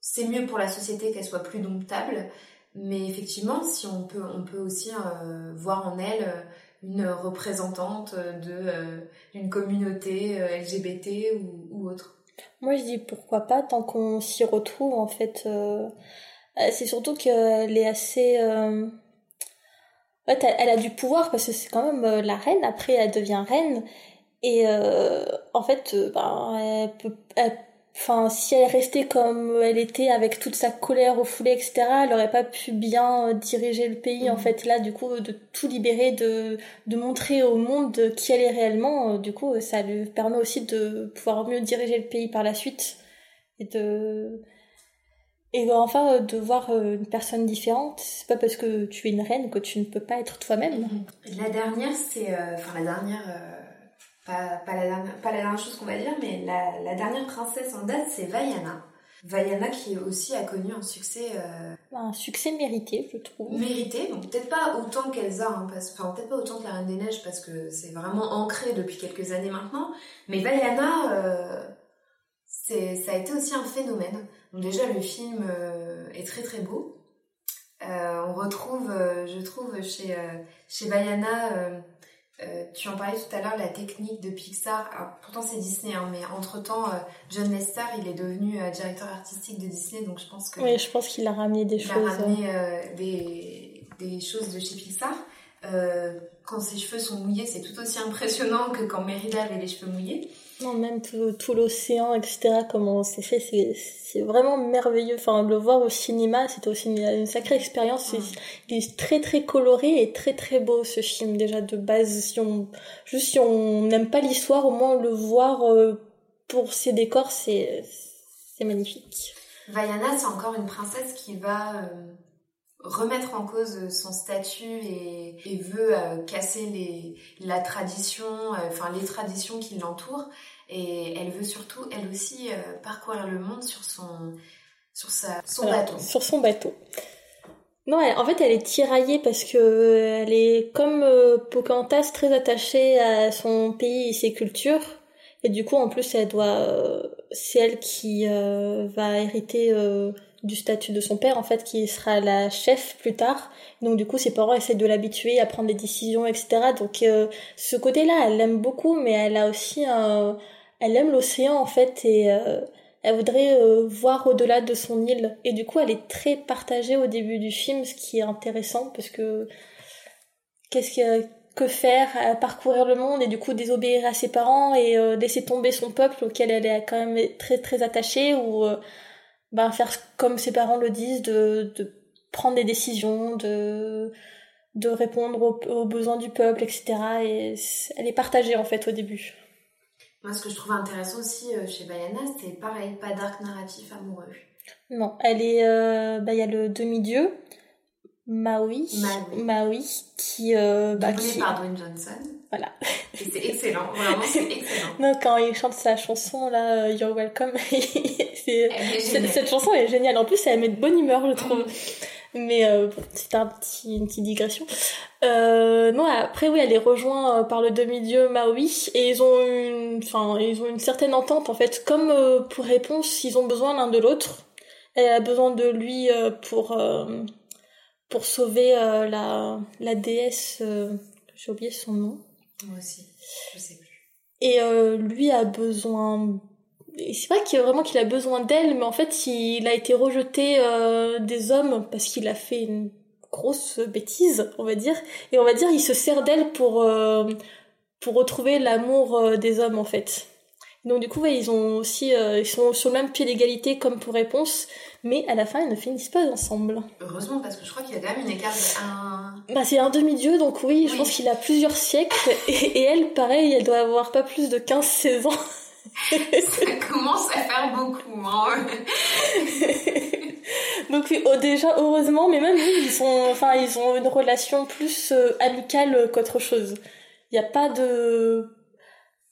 c'est mieux pour la société qu'elle soit plus domptable. Mais effectivement, si on peut, on peut aussi euh, voir en elle euh, une représentante de euh, d'une communauté LGBT ou, autre. Moi, je dis pourquoi pas tant qu'on s'y retrouve. En fait, c'est surtout qu'elle est assez. En fait, elle, a du pouvoir parce que c'est quand même la reine. Après, elle devient reine. Et en fait, ben, elle peut, enfin si elle restait comme elle était avec toute sa colère au foulée etc elle aurait pas pu bien euh, diriger le pays en mm. fait. Là du coup de tout libérer de de montrer au monde qui elle est réellement euh, du coup ça lui permet aussi de pouvoir mieux diriger le pays par la suite et de et enfin euh, de voir une personne différente. C'est pas parce que tu es une reine que tu ne peux pas être toi-même. La dernière c'est enfin la dernière pas, pas, la, dernière, pas la dernière chose qu'on va dire, mais la, la, dernière princesse en date, c'est Vaiana. Vaiana qui aussi a connu un succès... Euh, un succès mérité, je trouve. Mérité, donc peut-être pas autant qu'Elsa, hein, enfin peut-être pas autant que la Reine des Neiges, parce que c'est vraiment ancré depuis quelques années maintenant, mais Vaiana, euh, c'est, ça a été aussi un phénomène. Donc déjà, le film euh, est très très beau. On retrouve, je trouve, chez, chez Vaiana euh, tu en parlais tout à l'heure, la technique de Pixar. pourtant c'est Disney, hein, mais entre temps, euh, John Lester, il est devenu euh, directeur artistique de Disney, donc je pense que. Oui, je pense qu'il a ramené des il choses. A ramené des, des, choses de chez Pixar. quand ses cheveux sont mouillés, c'est tout aussi impressionnant que quand Merida avait les cheveux mouillés. Non, même tout, tout l'océan, etc., comment c'est fait, c'est vraiment merveilleux. Enfin, le voir au cinéma, c'était aussi une, sacrée expérience. Il est très très coloré et très très beau ce film, déjà de base. Si on, juste si on n'aime pas l'histoire, au moins le voir euh, pour ses décors, c'est magnifique. Vaiana, c'est encore une princesse qui va euh, remettre en cause son statut et, et veut euh, casser les, la tradition, enfin les traditions qui l'entourent. Et elle veut surtout, elle aussi, euh, parcourir le monde sur son, sur sa, son bateau. Sur son bateau. Non, en fait, elle est tiraillée parce que elle est comme euh, Pocahontas très attachée à son pays et ses cultures. Et du coup, en plus, elle doit, euh, c'est elle qui va hériter du statut de son père, en fait, qui sera la chef plus tard. Donc, du coup, ses parents essaient de l'habituer à prendre des décisions, etc. Donc, ce côté-là, elle l'aime beaucoup, mais elle a aussi un elle aime l'océan en fait et euh, elle voudrait euh, voir au-delà de son île. Et du coup, elle est très partagée au début du film, ce qui est intéressant parce que qu'est-ce que faire parcourir le monde et du coup désobéir à ses parents et euh, laisser tomber son peuple auquel elle est quand même très très attachée ou ben faire comme ses parents le disent de, prendre des décisions de de répondre aux, aux besoins du peuple etc et elle est partagée en fait au début moi, ce que je trouve intéressant aussi euh, chez Bayana, c'est pareil, pas d'arc narratif amoureux. Non, elle est. Euh, bah, il y a le demi-dieu, Maui. Maui. qui. Euh, bah, qui... par Dwayne Johnson. Voilà. C'est excellent, vraiment, c'est excellent. non, quand il chante sa chanson, là, euh, You're Welcome, cette chanson est géniale. En plus, elle met de bonne humeur, je trouve. Mais euh, c'est un petit, une petite digression. Euh, non, après oui, elle est rejointe euh, par le demi-dieu Maui et ils ont une, enfin, ils ont une certaine entente en fait. Comme euh, pour réponse, ils ont besoin l'un de l'autre. Elle a besoin de lui pour pour sauver la la déesse. J'ai oublié son nom. Moi aussi, je sais plus. Et lui a besoin c'est vrai qu'il vraiment qu'il a besoin d'elle, mais en fait, il a été rejeté euh, des hommes parce qu'il a fait une grosse bêtise, on va dire. Et on va dire, il se sert d'elle pour euh, pour retrouver l'amour euh, des hommes, en fait. Donc du coup, ils ont aussi, ils sont sur le même pied d'égalité comme pour réponse, mais à la fin, ils ne finissent pas ensemble. Heureusement, parce que je crois qu'il y a quand même une écart un... Bah, c'est un demi-dieu, donc oui, je pense qu'il a plusieurs siècles, et, et, elle, pareil, elle doit avoir pas plus de 15-16 ans. ça commence à faire beaucoup. Hein. Donc oui, oh, déjà heureusement, mais même eux, ils sont, enfin, ils ont une relation plus euh, amicale qu'autre chose. Il n'y a pas de,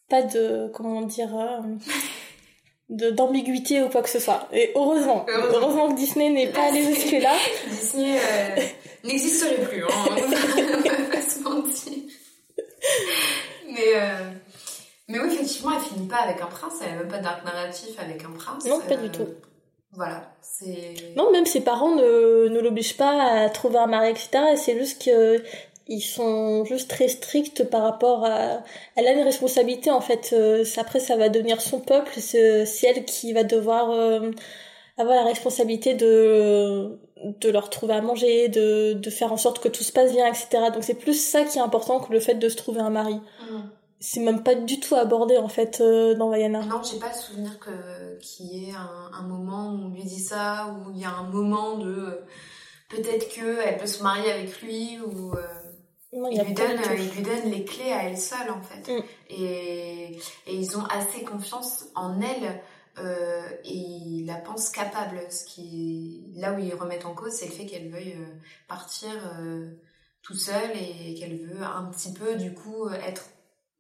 pas de, comment dire, euh, d'ambiguïté ou quoi que ce soit. Et heureusement, Heureusement. heureusement que Disney n'est pas allé jusque là. Disney euh, n'existerait plus, hein. on va pas se mentir. Mais, euh, mais oui, effectivement, elle finit pas avec un prince, elle n'a même pas d'arc narratif avec un prince. Non, pas Euh, du tout. Voilà, c'est. Non, même ses parents ne, ne l'obligent pas à trouver un mari, etc. Et c'est juste que ils sont juste très stricts par rapport à... Elle a une responsabilité, en fait. Euh, après, ça va devenir son peuple. C'est c'est elle qui va devoir euh, avoir la responsabilité de, de leur trouver à manger, de, de faire en sorte que tout se passe bien, etc. Donc c'est plus ça qui est important que le fait de se trouver un mari. Mm. C'est même pas du tout abordé, en fait, euh, dans Vaiana. Non, j'ai pas le souvenir que qu'il y ait un, un moment où on lui dit ça, où il y a un moment de euh, peut-être que elle peut se marier avec lui ou euh, Non, il lui donne tout. il lui donne les clés à elle seule en fait. Mm. Et, et ils ont assez confiance en elle euh, et ils la pensent capable. Ce qui là où ils remettent en cause, c'est le fait qu'elle veuille partir euh, toute seule et qu'elle veut un petit peu du coup être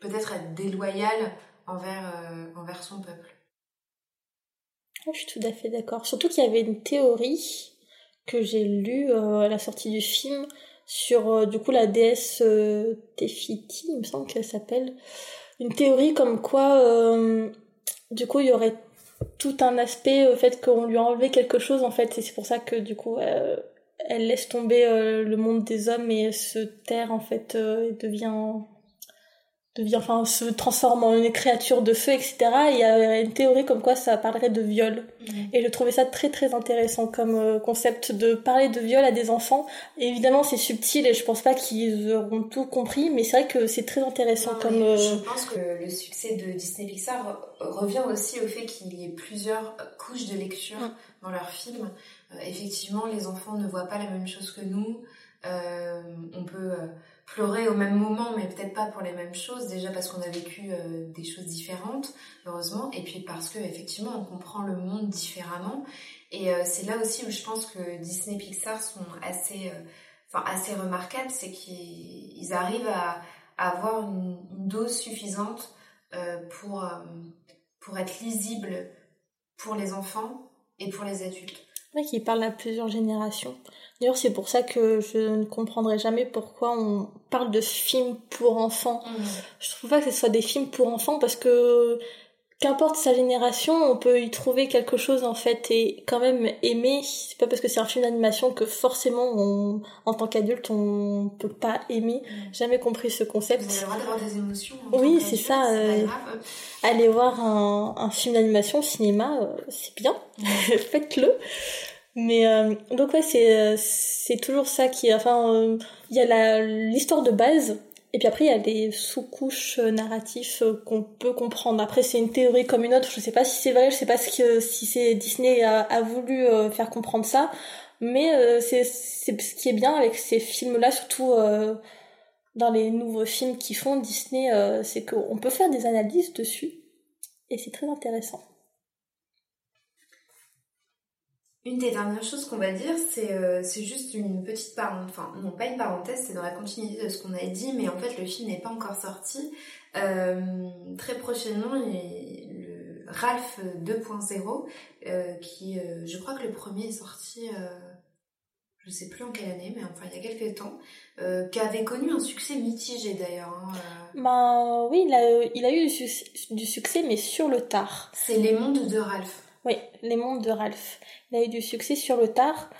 peut-être être déloyale envers euh, envers son peuple. Je suis tout à fait d'accord. Surtout qu'il y avait une théorie que j'ai lue euh, à la sortie du film sur euh, du coup la déesse Tefiti, il me semble qu'elle s'appelle. Une théorie comme quoi du coup il y aurait tout un aspect au fait qu'on lui a enlevé quelque chose en fait et c'est pour ça que du coup elle laisse tomber le monde des hommes et elle se terre en fait et devient devient enfin se transforme en une créature de feu etc et il y a une théorie comme quoi ça parlerait de viol et je trouvais ça très très intéressant comme euh, concept de parler de viol à des enfants. Évidemment, c'est subtil et je pense pas qu'ils auront tout compris, mais c'est vrai que c'est très intéressant Non, comme. euh, Je pense que le succès de Disney Pixar re- revient aussi au fait qu'il y ait plusieurs couches de lecture dans leurs films. Euh, effectivement, les enfants ne voient pas la même chose que nous. Euh, on peut pleurer au même moment, mais peut-être pas pour les mêmes choses. Déjà parce qu'on a vécu euh, des choses différentes, heureusement, et puis parce que effectivement, on comprend le monde différemment. Et euh, c'est là aussi où je pense que Disney Pixar sont assez, euh, assez remarquables, c'est qu'ils ils arrivent à avoir une, dose suffisante pour, pour être lisible pour les enfants et pour les adultes. Ouais, qui parle à plusieurs générations. D'ailleurs, c'est pour ça que je ne comprendrai jamais pourquoi on parle de films pour enfants. Je trouve pas que ce soit des films pour enfants parce que qu'importe sa génération, on peut y trouver quelque chose en fait et quand même aimer. C'est pas parce que c'est un film d'animation que forcément, on, en tant qu'adulte, on peut pas aimer. Jamais compris ce Vous concept. avez le droit d'avoir des émotions. en Oui, c'est ça, euh. Aller voir un, un film d'animation au cinéma, euh, c'est bien. Faites-le. Mais euh, donc ouais, c'est euh, c'est toujours ça qui. Enfin, euh, il y a la l'histoire de base. Et puis après, il y a des sous-couches euh, narratifs euh, qu'on peut comprendre. Après, c'est une théorie comme une autre. Je sais pas si c'est vrai, je sais pas si Disney a, a voulu euh, faire comprendre ça. Mais c'est ce qui est bien avec ces films-là, surtout dans les nouveaux films qu'ils font Disney, c'est qu'on peut faire des analyses dessus. Et c'est très intéressant. Une des dernières choses qu'on va dire, c'est euh, juste une petite parenthèse, enfin non pas une parenthèse, c'est dans la continuité de ce qu'on a dit, mais en fait le film n'est pas encore sorti. Euh, très prochainement, il y a le Ralph 2.0, euh, qui euh, je crois que le premier est sorti, euh, je sais plus en quelle année, mais enfin il y a quelques temps, qui avait connu un succès mitigé d'ailleurs. hein. Ben oui, il a, il a eu du, suc- du succès, mais sur le tard. C'est Les Mondes de Ralph. Les Mondes de Ralph. Il a eu du succès sur le tard.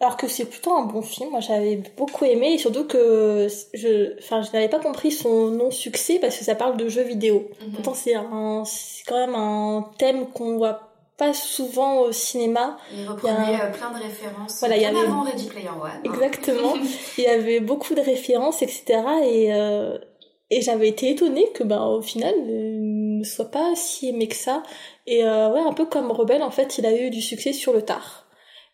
Alors que c'est plutôt un bon film, moi j'avais beaucoup aimé et surtout que je, enfin, je n'avais pas compris son non-succès parce que ça parle de jeux vidéo. Mhm. Pourtant c'est un, c'est quand même un thème qu'on voit pas souvent au cinéma. Il reprenait euh, plein de références, Voilà, il y avait- avant Ready Player One. hein. Exactement. Il y avait beaucoup de références, etc. Et, euh, et j'avais été étonnée que, ben, au final, euh, ne soit pas si aimé que ça. Et euh, ouais, un peu comme Rebelle, en fait, il a eu du succès sur le tard.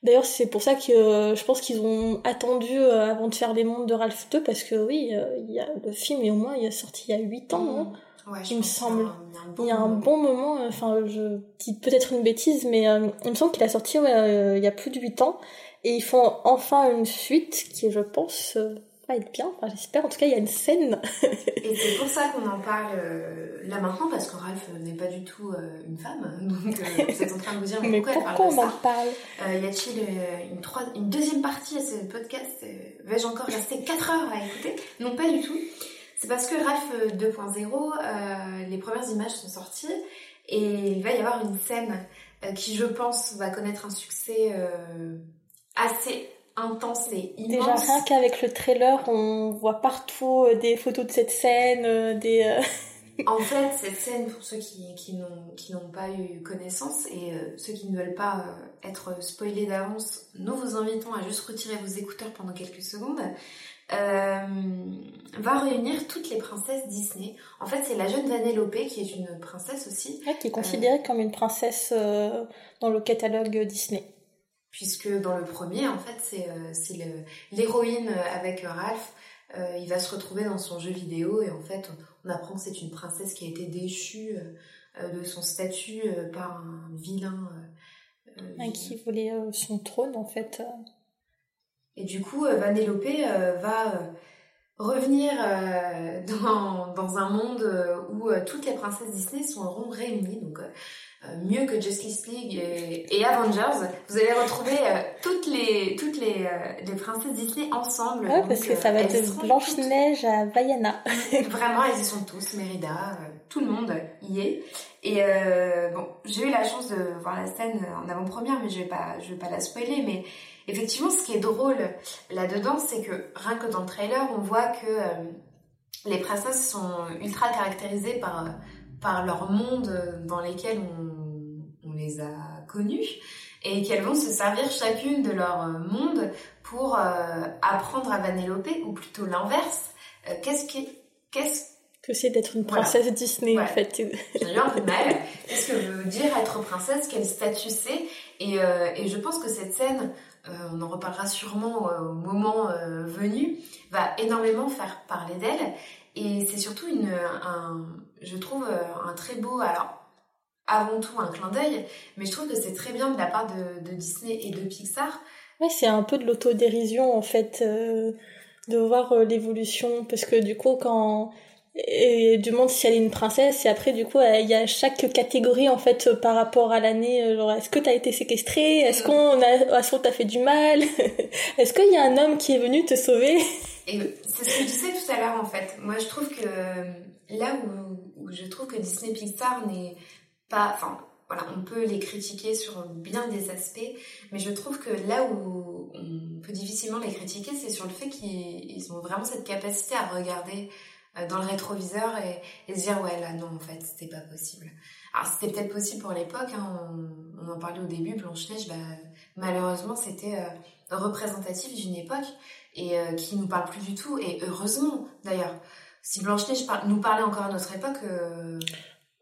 D'ailleurs, c'est pour ça que euh, je pense qu'ils ont attendu euh, avant de faire les mondes de Ralph 2, parce que oui, il y a, le film est au moins il est sorti il y a 8 ans. hein. Ouais, je Il me semble. il y a un bon moment. enfin je dis peut-être une bêtise, mais il me semble qu'il a sorti ouais, il y a plus de 8 ans. Et ils font enfin une suite qui, je pense, va être bien. Enfin, j'espère. En tout cas, il y a une scène. Et c'est pour ça qu'on en parle euh, là maintenant, parce que Ralph n'est pas du tout euh, une femme. Donc euh, vous êtes en train de vous dire, mais, pourquoi, pourquoi elle on parle en de ça parle Y a-t-il une, troi- une deuxième partie à ce podcast Vais-je encore rester 4 heures à écouter? Non, pas du tout. C'est parce que Ralph euh, 2.0, euh, les premières images sont sorties et il va y avoir une scène qui, je pense, va connaître un succès assez intense et Déjà, immense. rien qu'avec le trailer, on voit partout euh, des photos de cette scène, euh, des... euh, En fait, cette scène, pour ceux qui, qui n'ont pas eu connaissance et euh, ceux qui ne veulent pas euh, être spoilés d'avance, nous vous invitons à juste retirer vos écouteurs pendant quelques secondes, euh, va réunir toutes les princesses Disney. En fait, c'est la jeune Vanellope qui est une princesse aussi, ouais, qui est considérée comme une princesse dans le catalogue Disney. Puisque dans le premier, en fait, c'est euh, l'héroïne euh, avec Ralph. Euh, il va se retrouver dans son jeu vidéo et en fait, on, on apprend que c'est une princesse qui a été déchue euh, de son statut euh, par un vilain. qui voulait son trône, en fait. Et du coup, Vanellope va revenir dans, dans un monde où toutes les princesses Disney seront réunies. Donc, mieux que Justice League et, et Avengers, vous allez retrouver euh, toutes les toutes les, euh, les princesses Disney ensemble. Ouais, parce que euh, ça va elles de seront Blanche-Neige à Vaiana. Vraiment, elles y sont tous. Mérida, euh, tout le monde y est. Et euh, bon, j'ai eu la chance de voir la scène en avant-première, mais je vais pas je vais pas la spoiler. Mais effectivement, ce qui est drôle là-dedans, c'est que rien que dans le trailer, on voit que euh, les princesses sont ultra caractérisées par, par leur monde dans lesquels on, on les a connues et qu'elles vont se servir chacune de leur monde pour euh, apprendre à Vanellope, ou plutôt l'inverse. Euh, qu'est-ce qui, qu'est-ce Que c'est d'être une Voilà. princesse Disney, Ouais. en fait. j'ai eu un peu mal. Qu'est-ce que veut dire être princesse? Quel statut c'est? Et, euh, et je pense que cette scène, on en reparlera sûrement au moment venu, va énormément faire parler d'elle. Et c'est surtout une, un, je trouve un très beau, alors avant tout un clin d'œil, mais je trouve que c'est très bien de la part de, de Disney et de Pixar. Ouais, c'est un peu de l'autodérision en fait, euh, de voir euh, l'évolution, parce que du coup, quand et du monde si elle est une princesse, et après du coup, euh, il y a chaque catégorie en fait par rapport à l'année, genre est-ce que t'as été séquestré, est-ce qu'on a, est-ce qu'on t'a fait du mal, est-ce qu'il y a un homme qui est venu te sauver? Et c'est ce que je disais tout à l'heure en fait. Moi je trouve que là où, où je trouve que Disney Pixar n'est pas. Enfin voilà, on peut les critiquer sur bien des aspects, mais je trouve que là où on peut difficilement les critiquer, c'est sur le fait qu'ils ils ont vraiment cette capacité à regarder euh, dans le rétroviseur et, se dire ouais là non en fait c'était pas possible. Alors c'était peut-être possible pour l'époque, hein, on, en parlait au début, Blanche-Neige, bah, malheureusement c'était euh, représentatif d'une époque et euh, qui nous parle plus du tout et heureusement d'ailleurs si Blanche-Neige nous parlait encore à notre époque euh,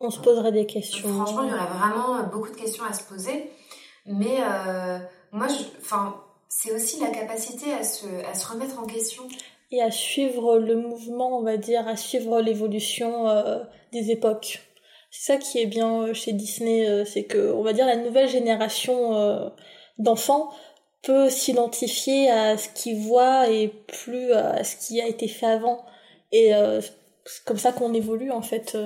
On se poserait des questions. franchement il y aurait vraiment beaucoup de questions à se poser mais euh, moi enfin c'est aussi la capacité à se, à se remettre en question Et à suivre le mouvement, on va dire, à suivre l'évolution euh, des époques. C'est ça qui est bien euh, chez Disney, euh, c'est que, on va dire, la nouvelle génération euh, d'enfants peut s'identifier à ce qu'ils voient et plus à ce qui a été fait avant. Et c'est comme ça qu'on évolue, en fait.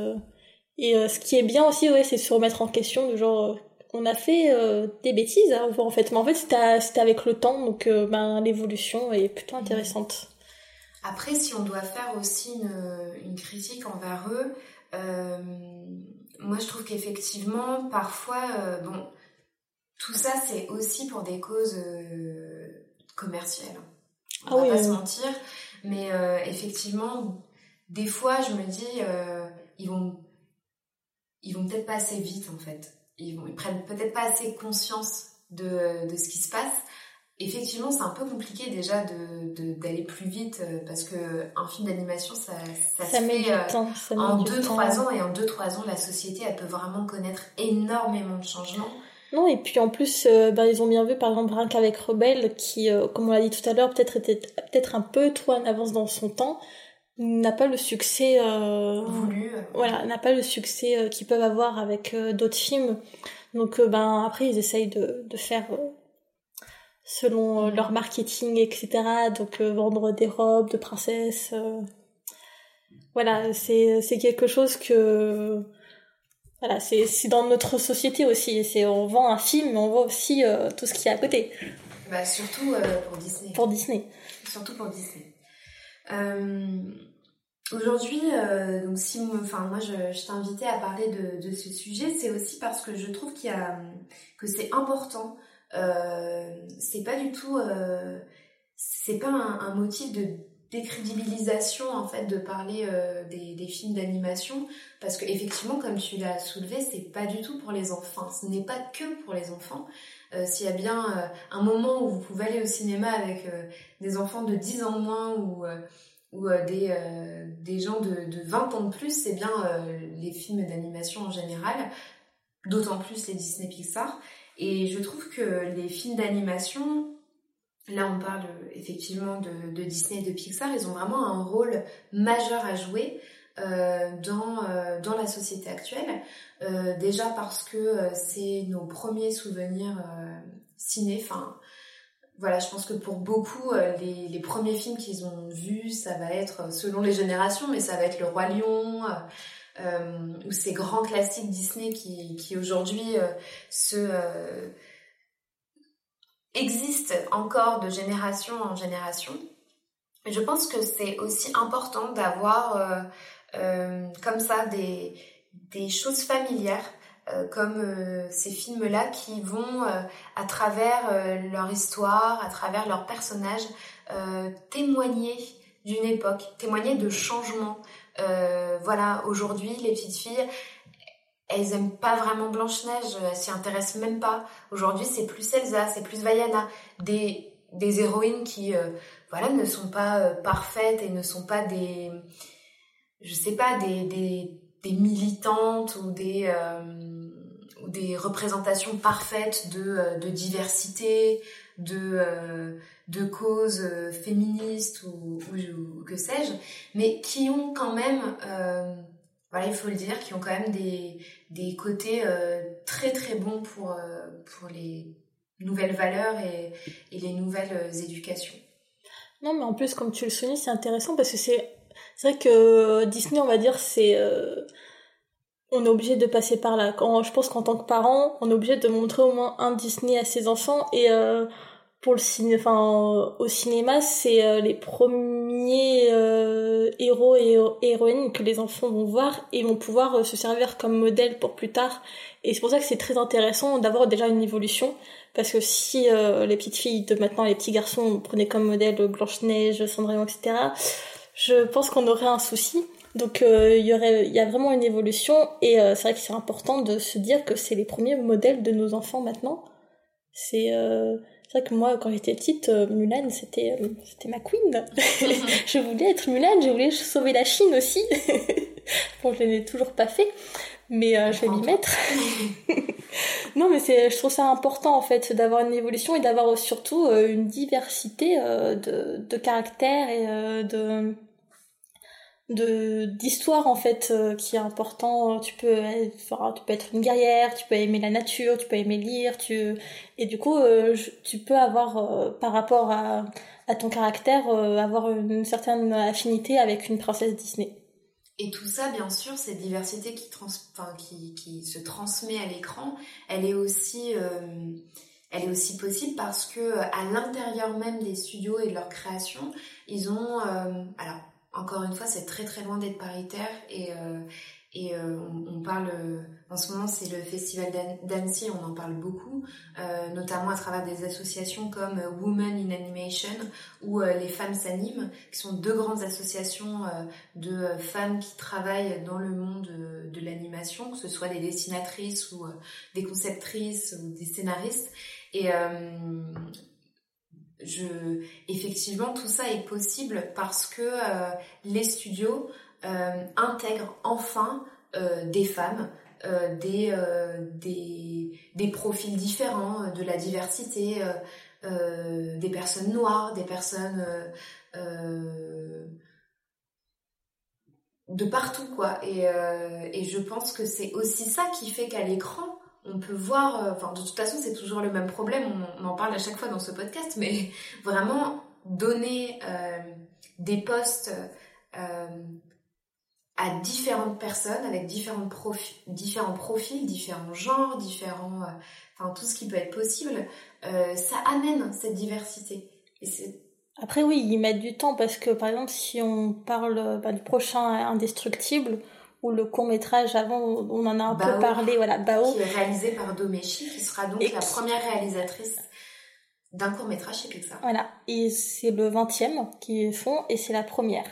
Et euh, ce qui est bien aussi, ouais, c'est se remettre en question, de genre, euh, on a fait euh, des bêtises, hein, en fait, mais en fait, c'était avec le temps, donc euh, ben, l'évolution est plutôt intéressante. Après, si on doit faire aussi une, une critique envers eux, moi je trouve qu'effectivement, parfois, bon, tout ça c'est aussi pour des causes commerciales. On Ah va oui, pas oui. se mentir, mais effectivement, des fois je me dis, ils vont, ils vont peut-être pas assez vite en fait. Ils, vont, ils prennent peut-être pas assez conscience de, de ce qui se passe. Effectivement, c'est un peu compliqué déjà d'aller plus vite euh, parce que un film d'animation, ça, ça, Ça se met fait euh, temps. Ça en met du 2-3 temps. ans et en 2-3 ans, la société, elle peut vraiment connaître énormément de changements. Non, et puis en plus, euh, ben, ils ont bien vu par exemple rien qu'avec Rebelle, qui, euh, comme on l'a dit tout à l'heure, peut-être était peut-être un peu trop en avance dans son temps, n'a pas le succès euh, voulu. euh, voilà, n'a pas le succès euh, qu'ils peuvent avoir avec euh, d'autres films. Donc ben après ils essayent de, de faire selon euh, leur marketing etc. Donc vendre des robes de princesse. Voilà, c'est c'est quelque chose que voilà, c'est c'est dans notre société aussi. C'est on vend un film, mais on vend aussi tout ce qui est à côté Bah, surtout pour Disney. pour Disney. Surtout pour Disney. Euh, Aujourd'hui, euh, donc si, enfin moi je, je t'ai invité à parler de, ce sujet, c'est aussi parce que je trouve qu'il y a que c'est important. Euh, c'est pas du tout, euh, c'est pas un, motif de décrédibilisation en fait de parler euh, des, films d'animation parce que effectivement comme tu l'as soulevé c'est pas du tout pour les enfants ce n'est pas que pour les enfants Euh, s'il y a bien euh, un moment où vous pouvez aller au cinéma avec euh, des enfants de 10 ans moins ou, ou euh, des, euh, des gens de, de 20 ans de plus, c'est bien euh, les films d'animation en général, d'autant plus les Disney Pixar. Et je trouve que les films d'animation, là on parle effectivement de, de Disney et de Pixar, ils ont vraiment un rôle majeur à jouer dans, dans la société actuelle. Déjà parce que c'est nos premiers souvenirs ciné, voilà, je pense que pour beaucoup, euh, les, premiers films qu'ils ont vus, ça va être, euh, selon les générations, mais ça va être Le Roi Lion, euh, ou ces grands classiques Disney qui, aujourd'hui existent encore de génération en génération. Je pense que c'est aussi important d'avoir comme ça des, des choses familières euh, comme euh, ces films-là qui vont, euh, à travers euh, leur histoire, à travers leurs personnages, euh, témoigner d'une époque, témoigner de changements. Voilà, aujourd'hui, les petites filles, elles aiment pas vraiment Blanche-Neige, elles s'y intéressent même pas. Aujourd'hui, c'est plus Elsa, c'est plus Vaiana, des, des héroïnes qui, voilà, ne sont pas parfaites et ne sont pas des, je sais pas, des, des, des militantes ou des, euh, des représentations parfaites de, euh, de diversité, de, euh, de causes euh, féministes ou, que sais-je, mais qui ont quand même, voilà, il faut le dire, qui ont quand même des, des côtés très très bons pour, pour les nouvelles valeurs et, les nouvelles éducations. Non, mais en plus, comme tu le soulignes, c'est intéressant parce que c'est c'est vrai que Disney, on va dire, c'est on est obligé de passer par là. Quand je pense qu'en tant que parent, on est obligé de montrer au moins un Disney à ses enfants et euh, pour le ciné, enfin au cinéma, c'est euh, les premiers euh, héros et héro- héroïnes que les enfants vont voir et vont pouvoir euh, se servir comme modèle pour plus tard. Et c'est pour ça que c'est très intéressant d'avoir déjà une évolution parce que si euh, les petites filles de maintenant, les petits garçons prenaient comme modèle Blanche-Neige, Cendrillon, etc., je pense qu'on aurait un souci. Donc euh, il y aurait, il y a vraiment une évolution et euh, c'est vrai que c'est important de se dire que c'est les premiers modèles de nos enfants maintenant. C'est euh, c'est vrai que moi quand j'étais petite, euh, Mulan c'était euh, c'était ma queen. je voulais être Mulan, je voulais sauver la Chine aussi. bon, je l'ai toujours pas fait, mais euh, je vais m'y mettre. non, mais c'est, je trouve ça important en fait d'avoir une évolution et d'avoir surtout une diversité euh, de, de caractères et euh, de d'histoire en fait euh, qui est important. Tu peux tu peux être une guerrière tu peux aimer la nature tu peux aimer lire tu et du coup euh, tu peux avoir euh, par rapport à, à ton caractère avoir une certaine affinité avec une princesse Disney. Et tout ça, bien sûr, cette diversité qui, trans... qui, qui se transmet à l'écran, elle est aussi, elle est aussi possible parce que à l'intérieur même des studios et de leur création, ils ont, alors encore une fois, c'est très très loin d'être paritaire et euh, et euh, on, parle euh, en ce moment c'est le festival d'An- d'Annecy, on en parle beaucoup, euh, notamment à travers des associations comme euh, Women in Animation ou euh, les femmes s'animent, qui sont deux grandes associations de femmes qui travaillent dans le monde euh, de l'animation, que ce soit des dessinatrices ou des conceptrices ou des scénaristes. Et effectivement, tout ça est possible parce que euh, les studios euh, intègrent enfin euh, des femmes, des, profils différents, de la diversité, des personnes noires, des personnes de partout quoi. Et je pense que c'est aussi ça qui fait qu'à l'écran, on peut voir, euh, enfin de toute façon c'est toujours le même problème, on, en parle à chaque fois dans ce podcast, mais vraiment donner euh, des postes euh, à différentes personnes avec différents, profils, différents genres, différents, tout ce qui peut être possible, ça amène cette diversité. Après oui, ils mettent du temps parce que par exemple si on parle bah, du prochain Indestructible ou le court métrage avant on en a un Bao, peu parlé voilà Bao qui est réalisé par Domeshi qui sera donc Et la qui- première réalisatrice d'un court métrage chez Pixar. Voilà, et c'est le 20e qu'ils font et c'est la première.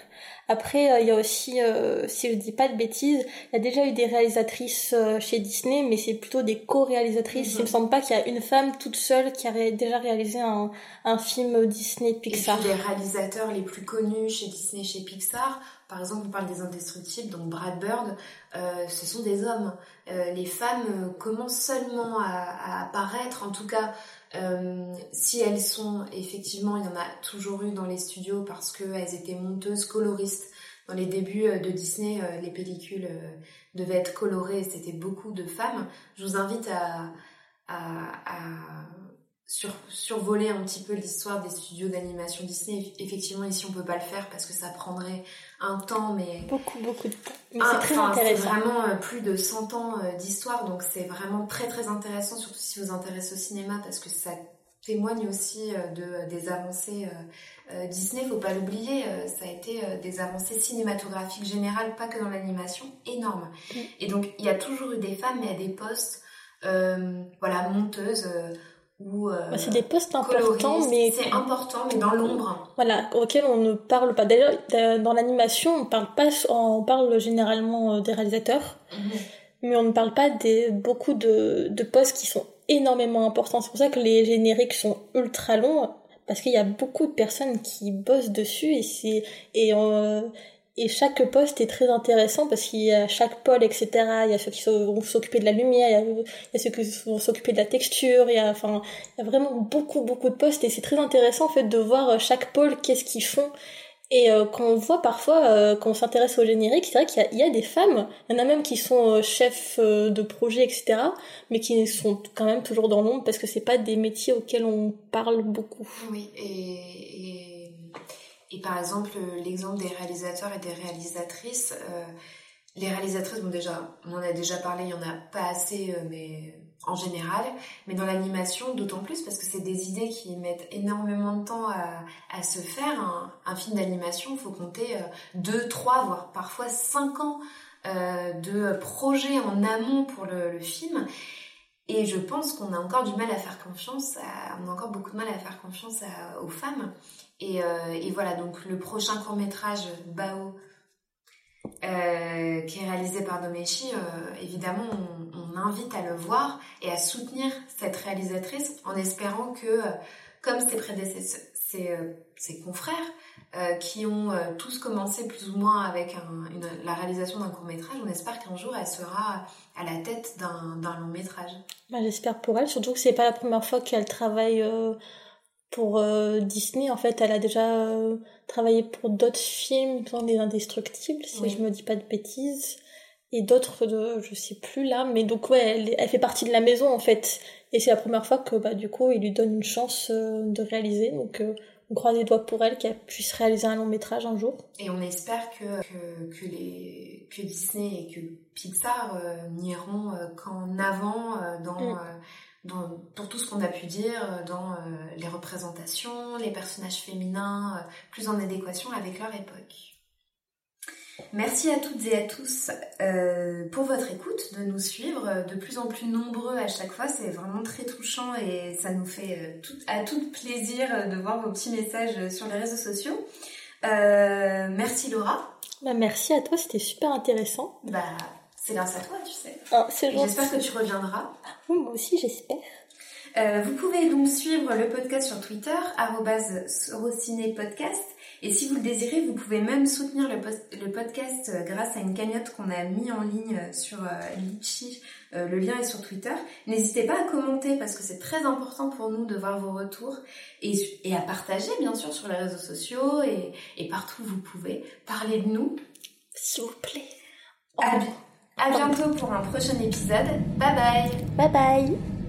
Après, euh, il y a aussi, euh, si je dis pas de bêtises, il y a déjà eu des réalisatrices euh, chez Disney, mais c'est plutôt des co-réalisatrices. Mhm. Il me semble pas qu'il y a une femme toute seule qui a ré- déjà réalisé un, un film Disney Et puis Pixar. les réalisateurs les plus connus chez Disney, chez Pixar, par exemple on parle des Indestructibles, donc Brad Bird, euh, ce sont des hommes. Euh, les femmes commencent seulement à, à apparaître, en tout cas euh, si elles sont, effectivement il y en a toujours eu dans les studios parce qu'elles étaient monteuses, coloristes. Dans les débuts euh, de Disney, euh, les pellicules euh, devaient être colorées c'était beaucoup de femmes. Je vous invite à, à, à sur, survoler un petit peu l'histoire des studios d'animation Disney. Effectivement, ici, on peut pas le faire parce que ça prendrait un temps, mais Beaucoup, beaucoup de temps. Mais ah, c'est très enfin, intéressant. vraiment euh, plus de 100 ans euh, d'histoire, donc c'est vraiment très très intéressant, surtout si vous intéressez au cinéma, parce que ça témoigne aussi euh, de, des avancées Disney, faut pas l'oublier, ça a été des avancées cinématographiques générales, pas que dans l'animation, énormes. Mm. Et donc il y a toujours eu des femmes, mais à des postes, voilà, monteuses ou euh, Bah, c'est des postes importants, mais c'est important, mais dans l'ombre. voilà, auquel on ne parle pas. D'ailleurs, euh, dans l'animation, on parle pas, on parle généralement euh, des réalisateurs. mais on ne parle pas des beaucoup de, de postes qui sont énormément importants. C'est pour ça que les génériques sont ultra longs parce qu'il y a beaucoup de personnes qui bossent dessus et c'est et euh, et chaque poste est très intéressant parce qu'il y a chaque pôle etc. Il y a ceux qui vont s'occuper de la lumière, il y a, ceux qui vont s'occuper de la texture, il y a enfin il y a vraiment beaucoup beaucoup de postes et c'est très intéressant en fait de voir chaque pôle qu'est-ce qu'ils font et euh, quand on voit parfois, euh, quand on s'intéresse au générique, c'est vrai qu'il y, a- des femmes, il y en a même qui sont euh, chefs euh, de projet, etc., mais qui sont quand même toujours dans l'ombre parce que c'est pas des métiers auxquels on parle beaucoup. Oui, et, et par exemple, l'exemple des réalisateurs et des réalisatrices, euh, les réalisatrices, on en a déjà parlé, il y en a pas assez, euh, mais en général, mais dans l'animation, d'autant plus parce que c'est des idées qui mettent énormément de temps à, se faire. Un, film d'animation, il faut compter euh, deux, trois, voire parfois cinq ans euh, de projet en amont pour le, film. Et je pense qu'on a encore du mal à faire confiance, on a encore beaucoup de mal à faire confiance aux femmes. Et, euh, et voilà, donc le prochain court métrage, Bao, euh, qui est réalisé par Domeshi, euh, évidemment, on, invite à le voir et à soutenir cette réalisatrice en espérant que, comme ses prédécesseurs, ses, confrères, qui ont tous commencé plus ou moins avec la réalisation d'un court métrage, on espère qu'un jour elle sera à la tête d'un long métrage. Bah, J'espère pour elle, surtout que c'est pas la première fois qu'elle travaille pour euh, Disney. En fait, elle a déjà euh, travaillé pour d'autres films, dans Les Indestructibles, si Oui. je me dis pas de bêtises, et d'autres de, je sais plus là, mais donc ouais, elle, elle fait partie de la maison en fait. Et c'est la première fois que bah du coup, il lui donne une chance euh, de réaliser. Donc on croise les doigts pour elle qu'elle puisse réaliser un long métrage un jour. Et on espère que, que, que, les, que Disney et que Pixar n'iront qu'en avant dans, Mm. Dans, pour tout ce qu'on a pu dire, euh, dans euh, les représentations, les personnages féminins, euh, plus en adéquation avec leur époque. Merci à toutes et à tous euh, pour votre écoute, de nous suivre de plus en plus nombreux à chaque fois. C'est vraiment très touchant et ça nous fait tout, à tout plaisir de voir vos petits messages sur les réseaux sociaux. Euh, merci Laura. Bah, merci à toi, c'était super intéressant. Bah, c'est grâce à toi, tu sais. Ah, c'est Et gentil. J'espère que tu reviendras. Oui, moi aussi, j'espère. Euh, vous pouvez donc suivre le podcast sur Twitter, arrobase Sorociné Podcast. Et si vous le désirez, vous pouvez même soutenir le, podcast euh, grâce à une cagnotte qu'on a mis en ligne euh, sur euh, Litchi. Le lien est sur Twitter. N'hésitez pas à commenter parce que c'est très important pour nous de voir vos retours et, et à partager bien sûr sur les réseaux sociaux et, et partout où vous pouvez. Parler de nous S'il vous plaît. À, à bientôt pour un prochain épisode. Bye bye Bye bye